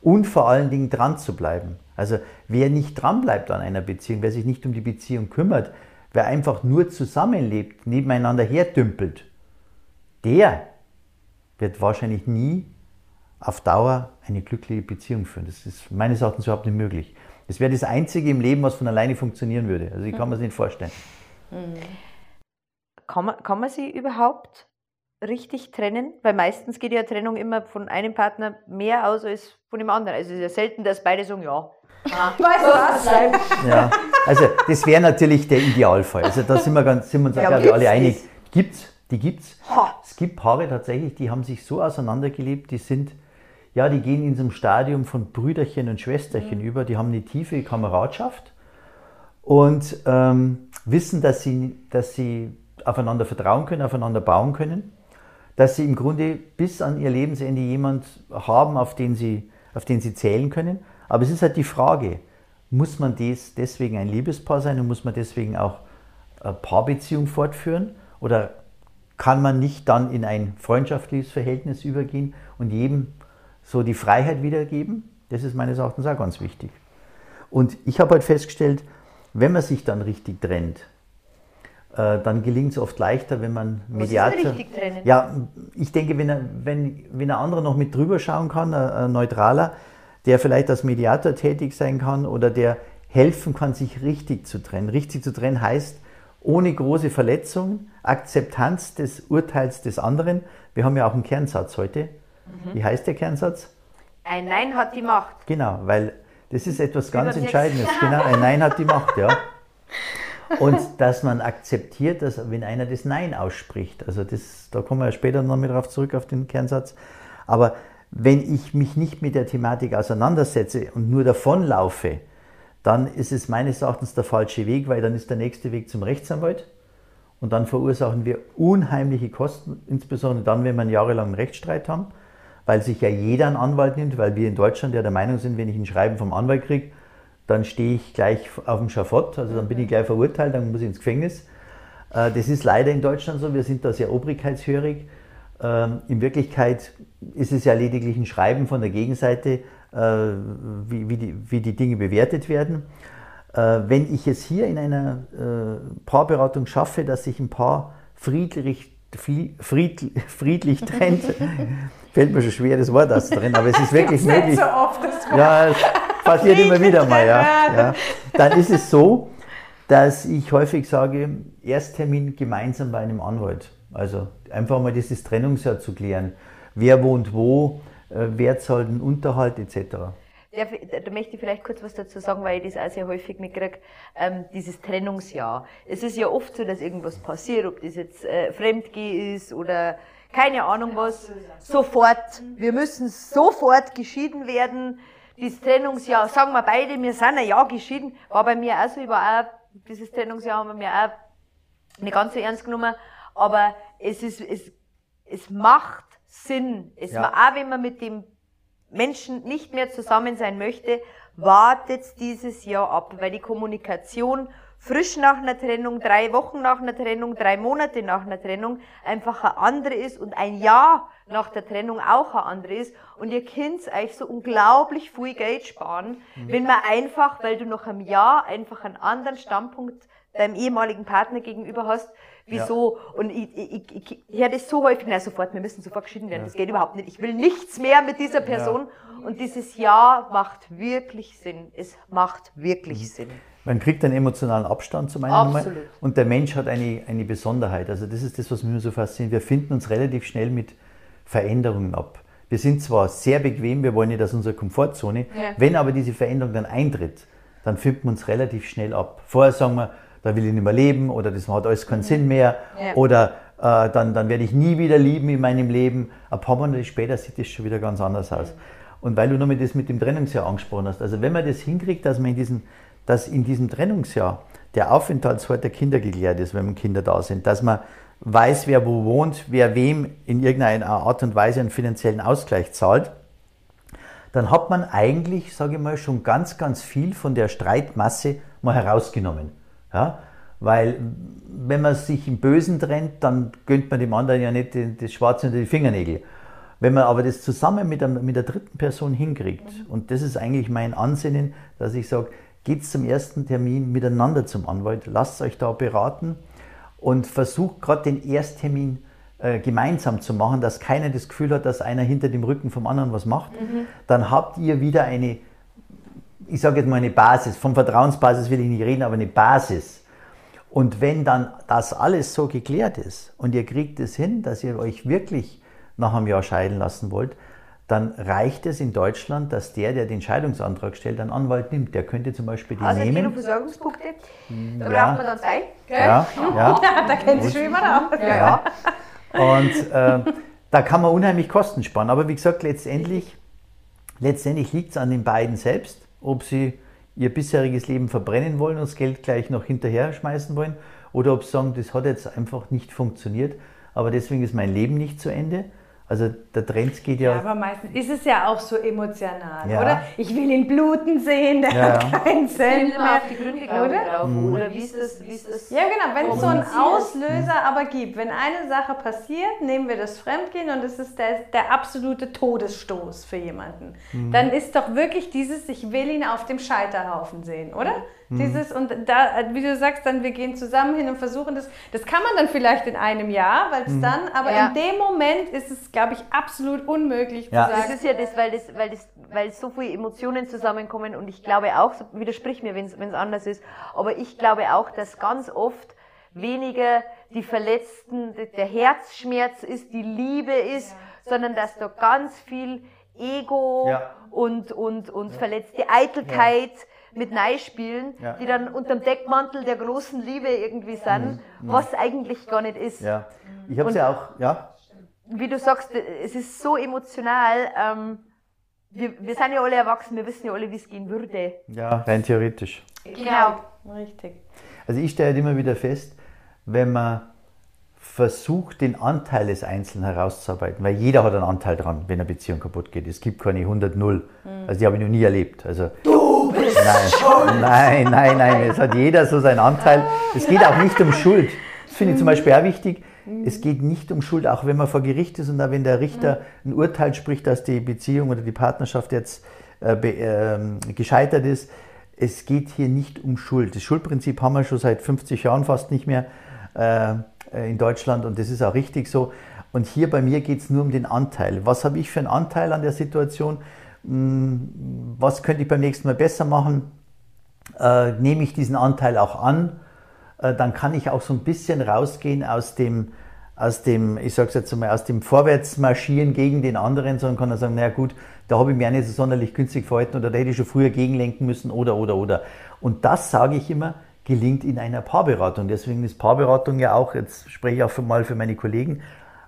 Und vor allen Dingen dran zu bleiben. Also wer nicht dran bleibt an einer Beziehung, wer sich nicht um die Beziehung kümmert, wer einfach nur zusammenlebt, nebeneinander herdümpelt, der wird wahrscheinlich nie auf Dauer eine glückliche Beziehung führen. Das ist meines Erachtens überhaupt nicht möglich. Das wäre das Einzige im Leben, was von alleine funktionieren würde. Also ich kann mir das nicht vorstellen. Kann man, kann man sie überhaupt richtig trennen? Weil meistens geht ja Trennung immer von einem Partner mehr aus als von dem anderen. Also es ist ja selten, dass beide sagen, ja. Weißt du was? Ja, also das wäre natürlich der Idealfall. Also da sind wir, ganz, sind wir uns, Ja, glaube ich, alle einig. das? Gibt's, die gibt's. Es gibt Paare tatsächlich, die haben sich so auseinandergelebt, die sind, ja, die gehen in so einem Stadium von Brüderchen und Schwesterchen über, die haben eine tiefe Kameradschaft und ähm, wissen, dass sie, dass sie aufeinander vertrauen können, aufeinander bauen können, dass sie im Grunde bis an ihr Lebensende jemand haben, auf den sie, auf den sie zählen können. Aber es ist halt die Frage, muss man des, deswegen ein Liebespaar sein und muss man deswegen auch eine Paarbeziehung fortführen? Oder kann man nicht dann in ein freundschaftliches Verhältnis übergehen und jedem so die Freiheit wiedergeben? Das ist meines Erachtens auch ganz wichtig. Und ich habe halt festgestellt, wenn man sich dann richtig trennt, äh, dann gelingt es oft leichter, wenn man Mediator. richtig trennen? Ja, ich denke, wenn, er, wenn, wenn ein anderer noch mit drüber schauen kann, ein, ein neutraler, der vielleicht als Mediator tätig sein kann oder der helfen kann, sich richtig zu trennen. Richtig zu trennen heißt, ohne große Verletzung, Akzeptanz des Urteils des anderen. Wir haben ja auch einen Kernsatz heute. Wie heißt der Kernsatz? Ein Nein hat die Macht. Genau, weil das ist etwas ganz Entscheidendes. Genau, ein Nein hat die Macht, ja. Und dass man akzeptiert, dass wenn einer das Nein ausspricht, also das, da kommen wir ja später noch mal drauf zurück auf den Kernsatz, aber wenn ich mich nicht mit der Thematik auseinandersetze und nur davonlaufe, dann ist es meines Erachtens der falsche Weg, weil dann ist der nächste Weg zum Rechtsanwalt und dann verursachen wir unheimliche Kosten, insbesondere dann, wenn wir einen jahrelangen Rechtsstreit haben, weil sich ja jeder einen Anwalt nimmt, weil wir in Deutschland ja der Meinung sind, wenn ich ein Schreiben vom Anwalt kriege, dann stehe ich gleich auf dem Schafott, also dann bin ich gleich verurteilt, dann muss ich ins Gefängnis. Äh, Das ist leider in Deutschland so, wir sind da sehr obrigkeitshörig. Ähm, In Wirklichkeit ist es ja lediglich ein Schreiben von der Gegenseite, äh, wie, die, wie die Dinge bewertet werden. Äh, Wenn ich es hier in einer äh, Paarberatung schaffe, dass sich ein Paar friedlich, fri- fried, friedlich trennt, fällt mir schon schwer das Wort aus drin, aber es ist wirklich möglich. Nicht so oft. Das Ja, es passiert immer wieder mal, ja, Friedlich ja. Dann ist es so, dass ich häufig sage, Ersttermin gemeinsam bei einem Anwalt. Also einfach mal dieses Trennungsjahr zu klären. Wer wohnt wo, äh, wer zahlt den Unterhalt etc. Darf Da, möchte ich vielleicht kurz was dazu sagen, weil ich das auch sehr häufig mitkriege, ähm, dieses Trennungsjahr. Es ist ja oft so, dass irgendwas passiert, ob das jetzt äh, Fremdgeh ist oder keine Ahnung was, sofort, wir müssen sofort geschieden werden. Dieses Trennungsjahr, sagen wir beide, wir sind ein Jahr geschieden, war bei mir auch so, ich war auch, dieses Trennungsjahr haben wir mir auch nicht ganz so ernst genommen, aber es ist, es, es macht Sinn. Es Ja. auch wenn man mit dem Menschen nicht mehr zusammen sein möchte, wartet dieses Jahr ab, weil die Kommunikation frisch nach einer Trennung, drei Wochen nach einer Trennung, drei Monate nach einer Trennung einfach eine andere ist und ein Jahr nach der Trennung auch eine andere ist. Und ihr könnt euch so unglaublich viel Geld sparen, wenn man einfach, weil du nach einem Jahr einfach einen anderen Standpunkt deinem ehemaligen Partner gegenüber hast, wieso? Und ich, ich, ich, ich, ich höre das so häufig, na sofort, wir müssen sofort geschieden werden, das geht überhaupt nicht. Ich will nichts mehr mit dieser Person. Und dieses Ja macht wirklich Sinn. Es macht wirklich Sinn. Man kriegt einen emotionalen Abstand zum einen. Absolut. und der Mensch hat eine, eine Besonderheit. Also das ist das, was mich so fasziniert. Wir finden uns relativ schnell mit Veränderungen ab. Wir sind zwar sehr bequem, wir wollen nicht aus unserer Komfortzone, Ja. wenn aber diese Veränderung dann eintritt, dann finden wir uns relativ schnell ab. Vorher sagen wir, da will ich nicht mehr leben oder das hat alles keinen Sinn mehr Ja. oder äh, dann, dann werde ich nie wieder lieben in meinem Leben. Ein paar Monate später sieht das schon wieder ganz anders aus. Und weil du nochmal das mit dem Trennungsjahr angesprochen hast, also wenn man das hinkriegt, dass man in diesem, dass in diesem Trennungsjahr der Aufenthaltsort der Kinder geklärt ist, wenn Kinder da sind, dass man weiß, wer wo wohnt, wer wem in irgendeiner Art und Weise einen finanziellen Ausgleich zahlt, dann hat man eigentlich, sage ich mal, schon ganz, ganz viel von der Streitmasse mal herausgenommen. Ja? Weil wenn man sich im Bösen trennt, dann gönnt man dem anderen ja nicht das Schwarze unter die Fingernägel. Wenn man aber das zusammen mit, einem, mit der dritten Person hinkriegt, und das ist eigentlich mein Ansinnen, dass ich sage, geht zum ersten Termin miteinander zum Anwalt, lasst euch da beraten und versucht gerade den Ersttermin äh, gemeinsam zu machen, dass keiner das Gefühl hat, dass einer hinter dem Rücken vom anderen was macht, dann habt ihr wieder eine, ich sage jetzt mal eine Basis, von Vertrauensbasis will ich nicht reden, aber eine Basis. Und wenn dann das alles so geklärt ist und ihr kriegt es hin, dass ihr euch wirklich nach einem Jahr scheiden lassen wollt, dann reicht es in Deutschland, dass der, der den Scheidungsantrag stellt, einen Anwalt nimmt. Der könnte zum Beispiel die Also nehmen. Versorgungspunkte, da Ja. braucht man dann zwei. Gell? Ja, ja. da kennt sich schon jemand aus. Ja, ja. Und äh, da kann man unheimlich Kosten sparen. Aber wie gesagt, letztendlich, letztendlich liegt es an den beiden selbst, ob sie ihr bisheriges Leben verbrennen wollen und das Geld gleich noch hinterher schmeißen wollen oder ob sie sagen, das hat jetzt einfach nicht funktioniert, aber deswegen ist mein Leben nicht zu Ende. Also der Trend geht ja, Ja, aber meistens ist es ja auch so emotional, Ja. oder? Ich will ihn bluten sehen, der Ja, hat keinen immer mehr. auf die Gründe Oder? drauf. Mhm. Oder wie ist das? Wie ist das Ja, genau, wenn es so einen? Auslöser aber gibt, wenn eine Sache passiert, nehmen wir das Fremdgehen und es ist der, der absolute Todesstoß für jemanden, Mhm. dann ist doch wirklich dieses, ich will ihn auf dem Scheiterhaufen sehen, oder? Dieses und da, wie du sagst, dann wir gehen zusammen hin und versuchen das. Das kann man dann vielleicht in einem Jahr, weil es dann, aber Ja. in dem Moment ist es, glaube ich, absolut unmöglich Ja. zu Das sagen. ist ja das, weil, das, weil, das, weil so viele Emotionen zusammenkommen und ich glaube auch, so widersprich mir, wenn es anders ist, aber ich glaube auch, dass ganz oft weniger die Verletzten, der Herzschmerz ist, die Liebe ist, sondern dass da ganz viel Ego Ja. und, und, und verletzte Eitelkeit mit Neispielen, Ja. die dann unterm Deckmantel der großen Liebe irgendwie sind, was eigentlich gar nicht ist. Ja. Ich habe es ja auch, ja, wie du sagst, es ist so emotional. Ähm, wir, wir sind ja alle erwachsen, wir wissen ja alle, wie es gehen würde. ja, rein theoretisch. Genau. Richtig. Also ich stelle halt immer wieder fest, wenn man versucht, den Anteil des Einzelnen herauszuarbeiten, weil jeder hat einen Anteil dran, wenn eine Beziehung kaputt geht. Es gibt keine 100-0. Mhm. Also die habe ich noch nie erlebt. Also, nein, nein, nein, nein, es hat jeder so seinen Anteil. Es geht auch nicht um Schuld. Das finde ich zum Beispiel auch wichtig. Es geht nicht um Schuld, auch wenn man vor Gericht ist und auch wenn der Richter ein Urteil spricht, dass die Beziehung oder die Partnerschaft jetzt äh, ähm, gescheitert ist. Es geht hier nicht um Schuld. Das Schuldprinzip haben wir schon seit 50 Jahren fast nicht mehr äh, in Deutschland und das ist auch richtig so. Und hier bei mir geht es nur um den Anteil. Was habe ich für einen Anteil an der Situation? Hm, Was könnte ich beim nächsten Mal besser machen? Äh, nehme ich diesen Anteil auch an? Äh, dann kann ich auch so ein bisschen rausgehen aus dem, aus dem, ich sage jetzt mal, aus dem Vorwärtsmarschieren gegen den anderen, sondern kann dann sagen, naja gut, da habe ich mich auch nicht so sonderlich günstig verhalten oder da hätte ich schon früher gegenlenken müssen oder, oder, oder. Und das sage ich immer, gelingt in einer Paarberatung. Deswegen ist Paarberatung ja auch, jetzt spreche ich auch mal für meine Kollegen,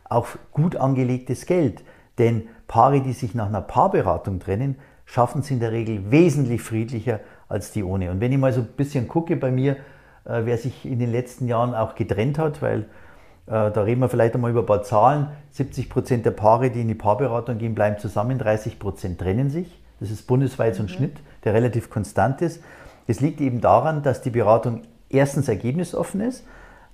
auch gut angelegtes Geld. Denn Paare, die sich nach einer Paarberatung trennen, schaffen es in der Regel wesentlich friedlicher als die ohne. Und wenn ich mal so ein bisschen gucke bei mir, äh, wer sich in den letzten Jahren auch getrennt hat, weil äh, da reden wir vielleicht einmal über ein paar Zahlen. 70 Prozent der Paare, die in die Paarberatung gehen, bleiben zusammen, 30 Prozent trennen sich. Das ist bundesweit so ein Schnitt, der relativ konstant ist. Das liegt eben daran, dass die Beratung erstens ergebnisoffen ist,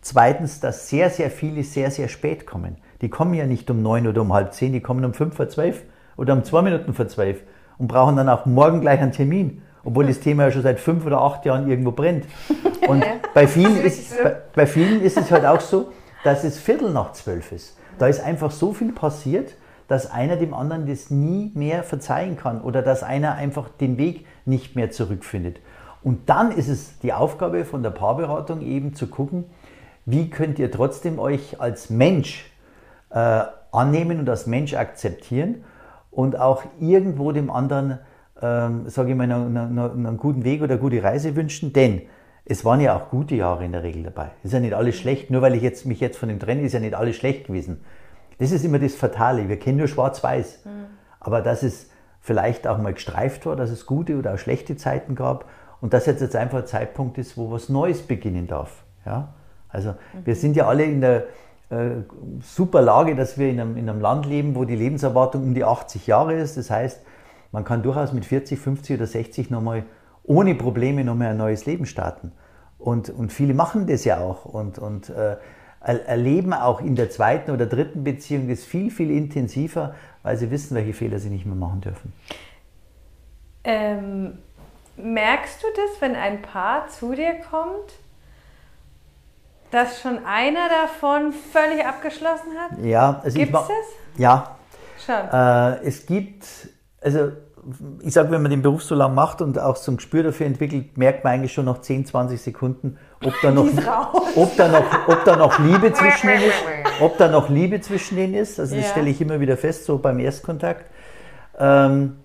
zweitens, dass sehr, sehr viele sehr, sehr spät kommen. Die kommen ja nicht um neun oder um halb zehn, die kommen um fünf vor zwölf oder um zwei Minuten vor zwölf und brauchen dann auch morgen gleich einen Termin, obwohl das Thema ja schon seit fünf oder acht Jahren irgendwo brennt. Und bei vielen, ist, bei, bei vielen ist es halt auch so, dass es Viertel nach zwölf ist. Da ist einfach so viel passiert, dass einer dem anderen das nie mehr verzeihen kann oder dass einer einfach den Weg nicht mehr zurückfindet. Und dann ist es die Aufgabe von der Paarberatung eben zu gucken, wie könnt ihr trotzdem euch als Mensch äh, annehmen und als Mensch akzeptieren und auch irgendwo dem anderen, ähm, sage ich mal, einen, einen, einen guten Weg oder eine gute Reise wünschen, denn es waren ja auch gute Jahre in der Regel dabei. Es ist ja nicht alles schlecht, nur weil ich jetzt, mich jetzt von dem trenne, ist ja nicht alles schlecht gewesen. Das ist immer das Fatale. Wir kennen nur Schwarz-Weiß. Aber dass es vielleicht auch mal gestreift war, dass es gute oder auch schlechte Zeiten gab und dass jetzt, jetzt einfach ein Zeitpunkt ist, wo was Neues beginnen darf. Ja? Also wir sind ja alle in der super Lage, dass wir in einem, in einem Land leben, wo die Lebenserwartung um die 80 Jahre ist. Das heißt, man kann durchaus mit 40, 50 oder 60 nochmal ohne Probleme nochmal ein neues Leben starten. Und, und viele machen das ja auch und, und äh, er- erleben auch in der zweiten oder dritten Beziehung das viel, viel intensiver, weil sie wissen, welche Fehler sie nicht mehr machen dürfen. Ähm, merkst du das, wenn ein Paar zu dir kommt, dass schon einer davon völlig abgeschlossen hat? Ja, also Gibt's mach- das? Ja, Schon. Äh, es gibt, also ich sage, wenn man den Beruf so lang macht und auch so ein Gespür dafür entwickelt, merkt man eigentlich schon nach 10, 20 Sekunden, ob da noch, ob da noch, ob da noch Liebe zwischen denen ist, ob da noch Liebe zwischen denen ist. Also das Ja. stelle ich immer wieder fest, so beim Erstkontakt. Ähm,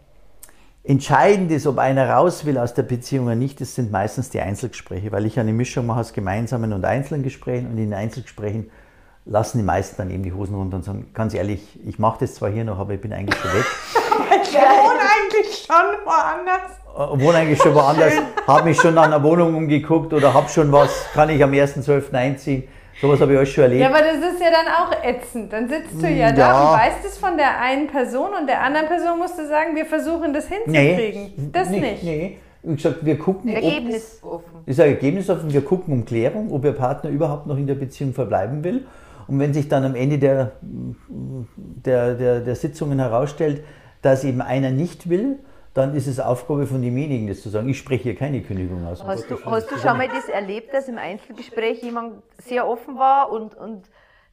Entscheidend ist, ob einer raus will aus der Beziehung oder nicht, das sind meistens die Einzelgespräche, weil ich eine Mischung mache aus gemeinsamen und einzelnen Gesprächen und in den Einzelgesprächen lassen die meisten dann eben die Hosen runter und sagen, ganz ehrlich, ich mache das zwar hier noch, aber ich bin eigentlich schon weg. Ich wohne eigentlich schon woanders. Äh, wohne eigentlich schon woanders, habe mich schon nach einer Wohnung umgeguckt oder habe schon was, kann ich am 1.12. einziehen. Sowas habe ich euch schon erlebt. Ja, aber das ist ja dann auch ätzend. Dann sitzt du ja, da Ja. und weißt es von der einen Person und der anderen Person musst du sagen, wir versuchen das hinzukriegen. das nicht. Nee. Wie gesagt, wir gucken, ob, Ergebnis offen. ist ein Ergebnis offen. Wir gucken um Klärung, ob Ihr Partner überhaupt noch in der Beziehung verbleiben will. Und wenn sich dann am Ende der, der, der, der Sitzungen herausstellt, dass eben einer nicht will, dann ist es Aufgabe von demjenigen, das zu sagen, ich spreche hier keine Kündigung aus. Hast du, hast du schon mal das erlebt, dass im Einzelgespräch jemand sehr offen war und, und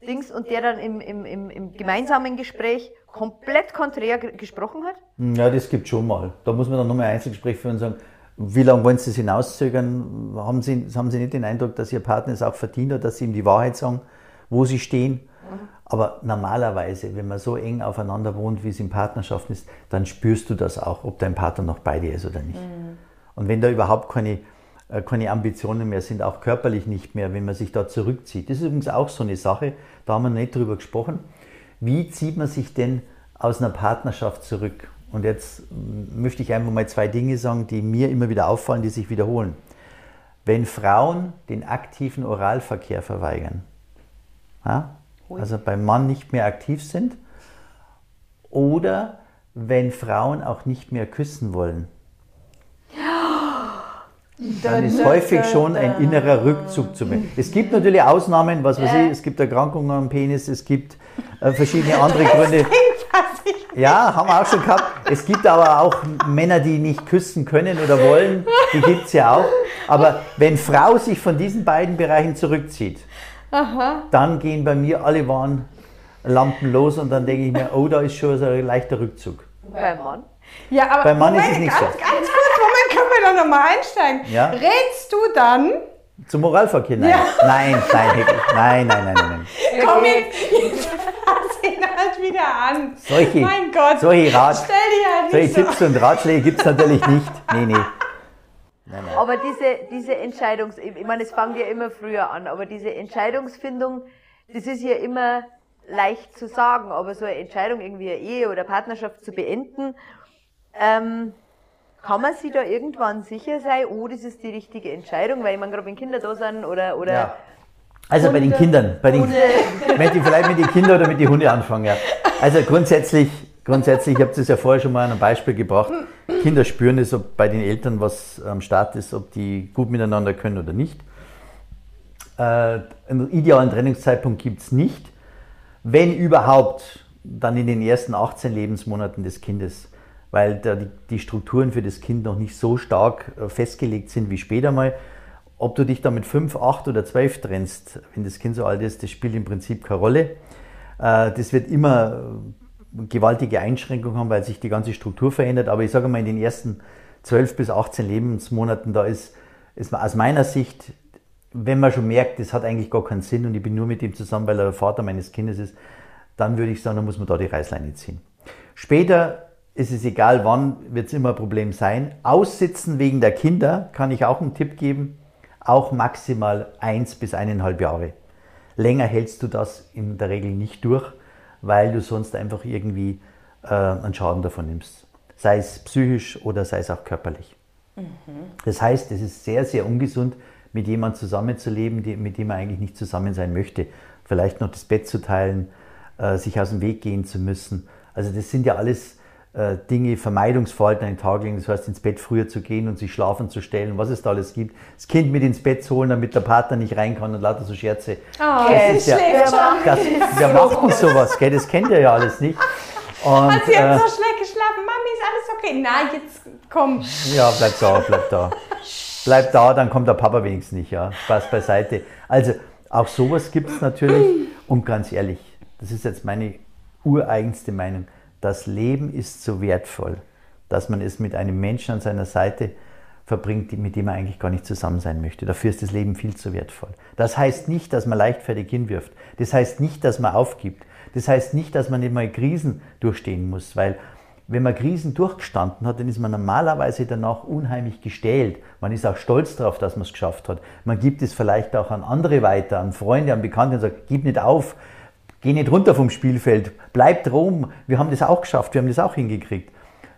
Dings und der dann im, im, im, im gemeinsamen Gespräch komplett konträr ge- gesprochen hat? Ja, das gibt schon mal. Da muss man dann nochmal ein Einzelgespräch führen und sagen, wie lange wollen Sie es hinauszögern? Haben Sie, haben Sie nicht den Eindruck, dass Ihr Partner es auch verdient hat, dass Sie ihm die Wahrheit sagen, wo Sie stehen? Aber normalerweise, wenn man so eng aufeinander wohnt, wie es in Partnerschaften ist, dann spürst du das auch, ob dein Partner noch bei dir ist oder nicht. Und wenn da überhaupt keine, äh, keine Ambitionen mehr sind, auch körperlich nicht mehr, wenn man sich da zurückzieht. Das ist übrigens auch so eine Sache, da haben wir noch nicht drüber gesprochen. Wie zieht man sich denn aus einer Partnerschaft zurück? Und jetzt mm, möchte ich einfach mal zwei Dinge sagen, die mir immer wieder auffallen, die sich wiederholen. Wenn Frauen den aktiven Oralverkehr verweigern, ja, also beim Mann nicht mehr aktiv sind, oder wenn Frauen auch nicht mehr küssen wollen, dann ist häufig schon ein innerer Rückzug zu mir. Es gibt natürlich Ausnahmen, was weiß ich, es gibt Erkrankungen am Penis, es gibt äh, verschiedene andere Gründe. Ja, haben wir auch schon gehabt. Es gibt aber auch Männer, die nicht küssen können oder wollen, die gibt es ja auch. Aber wenn Frau sich von diesen beiden Bereichen zurückzieht, dann gehen bei mir alle Warnlampen los und dann denke ich mir, oh, da ist schon so ein leichter Rückzug. Beim Mann? Ja, aber Beim Mann ist Moment, es nicht ganz, so. Ganz kurz, Moment, können wir da nochmal einsteigen. Ja. Rätst du dann, Zum Moralverkehr? Nein. Nein, nein, Heckel. nein, nein, nein, nein, nein. komm jetzt, fass ihn halt wieder an. Solche, Mein Gott, solche, Rat, halt solche nicht so Tipps und Ratschläge gibt es natürlich nicht. Nee, nee. Aber diese, diese Entscheidungs... Ich meine, es fängt ja immer früher an, aber diese Entscheidungsfindung, das ist ja immer leicht zu sagen, aber so eine Entscheidung, irgendwie eine Ehe oder Partnerschaft zu beenden, ähm, kann man sich da irgendwann sicher sein, oh, das ist die richtige Entscheidung, weil ich meine, gerade wenn Kinder da sind oder... oder Ja. Also bei den Kindern, bei den, möchte ich vielleicht mit den Kindern oder mit den Hunden anfangen. Ja. Also grundsätzlich, grundsätzlich, ich habe das ja vorher schon mal an einem Beispiel gebracht. Kinder spüren es, ob bei den Eltern was am Start ist, ob die gut miteinander können oder nicht. Äh, einen idealen Trennungszeitpunkt gibt es nicht. Wenn überhaupt, dann in den ersten 18 Lebensmonaten des Kindes, weil da die, die Strukturen für das Kind noch nicht so stark äh, festgelegt sind wie später mal. Ob du dich da mit 5, 8 oder 12 trennst, wenn das Kind so alt ist, das spielt im Prinzip keine Rolle. Äh, Das wird immer gewaltige Einschränkungen haben, weil sich die ganze Struktur verändert. Aber ich sage mal, in den ersten 12 bis 18 Lebensmonaten, da ist, ist aus meiner Sicht, wenn man schon merkt, das hat eigentlich gar keinen Sinn und ich bin nur mit ihm zusammen, weil er der Vater meines Kindes ist, dann würde ich sagen, dann muss man da die Reißleine ziehen. Später ist es egal wann, wird es immer ein Problem sein. Aussitzen wegen der Kinder kann ich auch einen Tipp geben, auch maximal eins bis eineinhalb Jahre. Länger hältst du das in der Regel nicht durch, weil du sonst einfach irgendwie äh, einen Schaden davon nimmst. Sei es psychisch oder sei es auch körperlich. Das heißt, es ist sehr, sehr ungesund, mit jemandem zusammenzuleben, die, mit dem man eigentlich nicht zusammen sein möchte. Vielleicht noch das Bett zu teilen, äh, sich aus dem Weg gehen zu müssen. Also das sind ja alles Dinge, Vermeidungsverhalten an den Tag legen. Das heißt, ins Bett früher zu gehen und sich schlafen zu stellen, was es da alles gibt. Das Kind mit ins Bett zu holen, damit der Partner nicht rein kann und lauter so Scherze. Oh, Das sie ist ja-. Das, wer macht denn sowas? Gell? Das kennt ihr ja alles nicht. Und, Sie hat äh, so schlecht geschlafen. Mami, ist alles okay? Na, jetzt komm. Ja, bleib da, bleib da. Bleib da, dann kommt der Papa wenigstens nicht, ja. Spaß beiseite. Also, auch sowas gibt es natürlich. Und ganz ehrlich, das ist jetzt meine ureigenste Meinung. Das Leben ist so wertvoll, dass man es mit einem Menschen an seiner Seite verbringt, mit dem man eigentlich gar nicht zusammen sein möchte. Dafür ist das Leben viel zu wertvoll. Das heißt nicht, dass man leichtfertig hinwirft. Das heißt nicht, dass man aufgibt. Das heißt nicht, dass man mal Krisen durchstehen muss, weil wenn man Krisen durchgestanden hat, dann ist man normalerweise danach unheimlich gestählt. Man ist auch stolz darauf, dass man es geschafft hat. Man gibt es vielleicht auch an andere weiter, an Freunde, an Bekannte und sagt, gib nicht auf, geh nicht runter vom Spielfeld, bleib drum, wir haben das auch geschafft, wir haben das auch hingekriegt.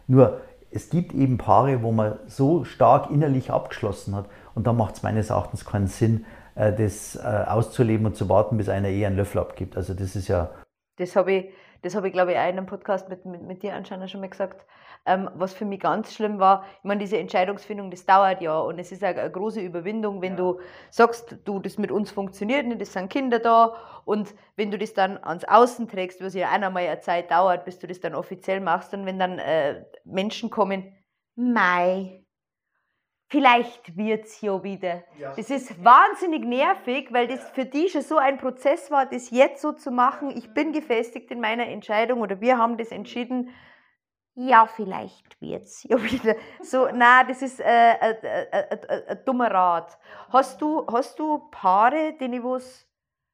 Nur, es gibt eben Paare, wo man so stark innerlich abgeschlossen hat und da macht es meines Erachtens keinen Sinn, äh, das äh, auszuleben und zu warten, bis einer eher einen Löffel abgibt. Also das ist ja Das habe ich, das ich, glaube ich, auch in einem Podcast mit, mit, mit dir anscheinend schon mal gesagt. Ähm, was für mich ganz schlimm war, ich meine, diese Entscheidungsfindung, das dauert ja und es ist eine, große Überwindung, wenn du sagst, du, das mit uns funktioniert nicht, es sind Kinder da und wenn du das dann ans Außen trägst, was ja auch mal eine Zeit dauert, bis du das dann offiziell machst und wenn dann äh, Menschen kommen, Mai, vielleicht wird's ja wieder. Das ist wahnsinnig nervig, weil das für die schon so ein Prozess war, das jetzt so zu machen. Ich bin gefestigt in meiner Entscheidung oder wir haben das entschieden. Ja, vielleicht wird's ja wieder. So, na, das ist äh, äh, äh, äh, ein dummer Rat. Hast du, hast du Paare, denen es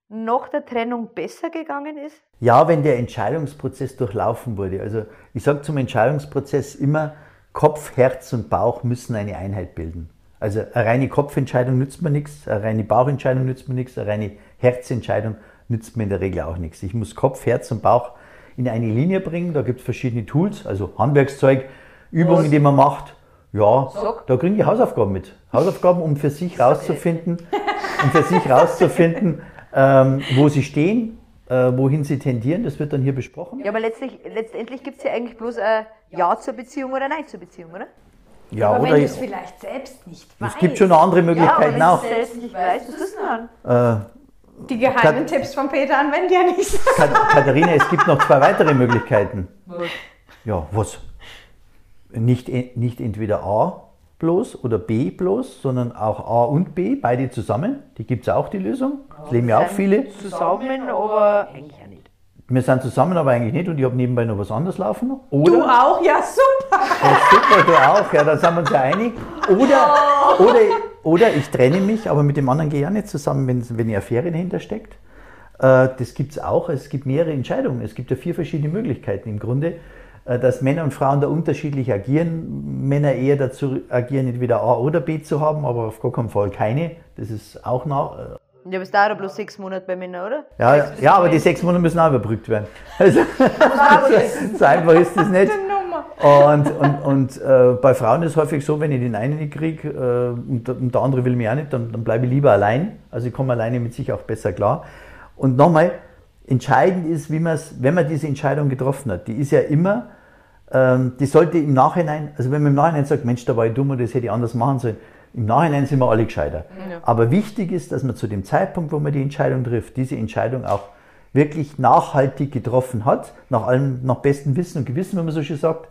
nach der Trennung besser gegangen ist? Ja, wenn der Entscheidungsprozess durchlaufen wurde. Also ich sage zum Entscheidungsprozess immer, Kopf, Herz und Bauch müssen eine Einheit bilden. Also eine reine Kopfentscheidung nützt mir nichts, eine reine Bauchentscheidung nützt mir nichts, eine reine Herzentscheidung nützt mir in der Regel auch nichts. Ich muss Kopf, Herz und Bauch in eine Linie bringen. Da gibt es verschiedene Tools, also Handwerkszeug, Übungen, Was? die man macht. Ja, Sag. da kriegen die Hausaufgaben mit. Hausaufgaben, um für sich rauszufinden, um für sich rauszufinden, ähm, wo sie stehen, äh, wohin sie tendieren. Das wird dann hier besprochen. Ja, aber letztlich, letztendlich gibt es ja eigentlich bloß ein Ja zur Beziehung oder Nein zur Beziehung, oder? Ja, Aber oder wenn du es vielleicht selbst nicht weißt. es gibt schon andere Möglichkeiten ja, aber auch. wenn du selbst nicht weißt, was ist denn dann? Äh, Die geheimen Kat- Tipps von Peter anwenden ja nicht. Kat Katharina, es gibt noch zwei weitere Möglichkeiten. Ja, was? Nicht, en- nicht entweder A bloß oder B bloß, sondern auch A und B, beide zusammen. Die gibt es auch, die Lösung. Das leben ja auch viele. Zusammen, aber eigentlich ja nicht. Wir sind zusammen, aber eigentlich nicht und ich habe nebenbei noch was anderes laufen. Oder, Du auch? Ja, super. Ja, super, du auch, ja, da sind wir uns ja einig. Oder, oder, oder ich trenne mich, aber mit dem anderen gehe ich auch nicht zusammen, wenn, wenn eine Affäre dahinter steckt. Äh, Das gibt es auch. Es gibt mehrere Entscheidungen. Es gibt ja vier verschiedene Möglichkeiten im Grunde, äh, dass Männer und Frauen da unterschiedlich agieren. Männer eher dazu agieren, entweder A oder B zu haben, aber auf gar keinen Fall keine. Das ist auch nach. Ja, dauert ja bloß sechs Monate bei Männern, oder? Ja, bis ja, aber die sechs Monate müssen auch überbrückt werden. Also, so einfach ist das nicht. Und, und, und äh, bei Frauen ist es häufig so, wenn ich den einen nicht kriege äh, und, der- und der andere will mich auch nicht, dann, dann bleibe ich lieber allein. Also ich komme alleine mit sich auch besser klar. Und nochmal, entscheidend ist, wie man's, wenn man diese Entscheidung getroffen hat, die ist ja immer, ähm, die sollte im Nachhinein, also wenn man im Nachhinein sagt, Mensch, da war ich dumm und das hätte ich anders machen sollen, im Nachhinein sind wir alle gescheiter. Aber wichtig ist, dass man zu dem Zeitpunkt, wo man die Entscheidung trifft, diese Entscheidung auch wirklich nachhaltig getroffen hat, nach allem, nach bestem Wissen und Gewissen, wenn man so schön sagt,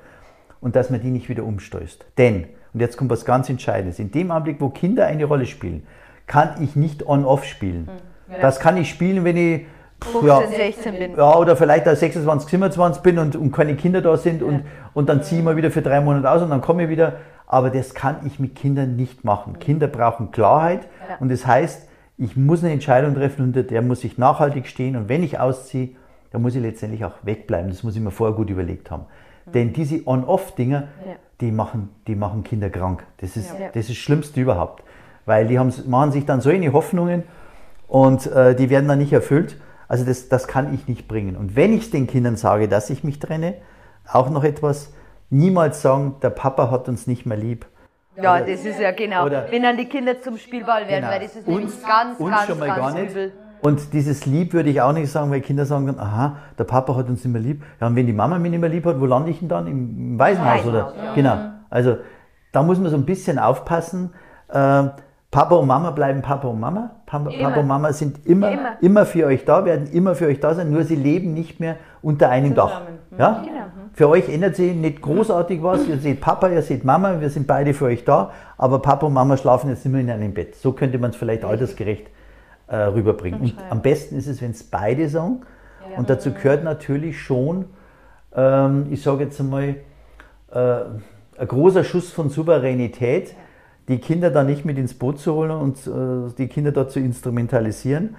und dass man die nicht wieder umstößt. Denn, und jetzt kommt was ganz Entscheidendes, in dem Augenblick, wo Kinder eine Rolle spielen, kann ich nicht on-off spielen. Das kann ich spielen, wenn ich pff, 15, 16 bin. ja, oder vielleicht auch 26, 27 bin und, und keine Kinder da sind und, und dann ziehe ich mal wieder für drei Monate aus und dann komme ich wieder. Aber das kann ich mit Kindern nicht machen. Kinder brauchen Klarheit und das heißt, ich muss eine Entscheidung treffen, unter der muss ich nachhaltig stehen und wenn ich ausziehe, dann muss ich letztendlich auch wegbleiben. Das muss ich mir vorher gut überlegt haben. Denn diese On-Off-Dinger, die, machen, die machen Kinder krank. Das ist, Ja. das ist das Schlimmste überhaupt. Weil die haben, machen sich dann so eine Hoffnungen und äh, die werden dann nicht erfüllt. Also das, das kann ich nicht bringen. Und wenn ich den Kindern sage, dass ich mich trenne, auch noch etwas, niemals sagen, der Papa hat uns nicht mehr lieb. Ja, das ist ja genau. Oder- Wenn dann die Kinder zum Spielball werden, Genau. weil das ist Uns- nämlich ganz, uns ganz, schon mal ganz gar nicht. übel. Und dieses Lieb würde ich auch nicht sagen, weil Kinder sagen dann, aha, der Papa hat uns nicht mehr lieb. Ja, und wenn die Mama mich nicht mehr lieb hat, wo lande ich denn dann? Im, im Waisenhaus, oder? Waisenhaus, ja. Genau. Also da muss man so ein bisschen aufpassen. Ähm, Papa und Mama bleiben Papa und Mama. Papa, Papa und Mama sind immer, Immer. immer, für euch da, werden immer für euch da sein, nur sie leben nicht mehr unter einem Dach. Ja? Genau. Für euch ändert sich nicht großartig was. Ihr seht Papa, ihr seht Mama, wir sind beide für euch da, aber Papa und Mama schlafen jetzt immer in einem Bett. So könnte man es vielleicht altersgerecht äh, rüberbringen. Und am besten ist es, wenn es beide sagen. Und dazu gehört natürlich schon, ähm, ich sage jetzt einmal, äh, ein großer Schuss von Souveränität, die Kinder da nicht mit ins Boot zu holen und äh, die Kinder dort zu instrumentalisieren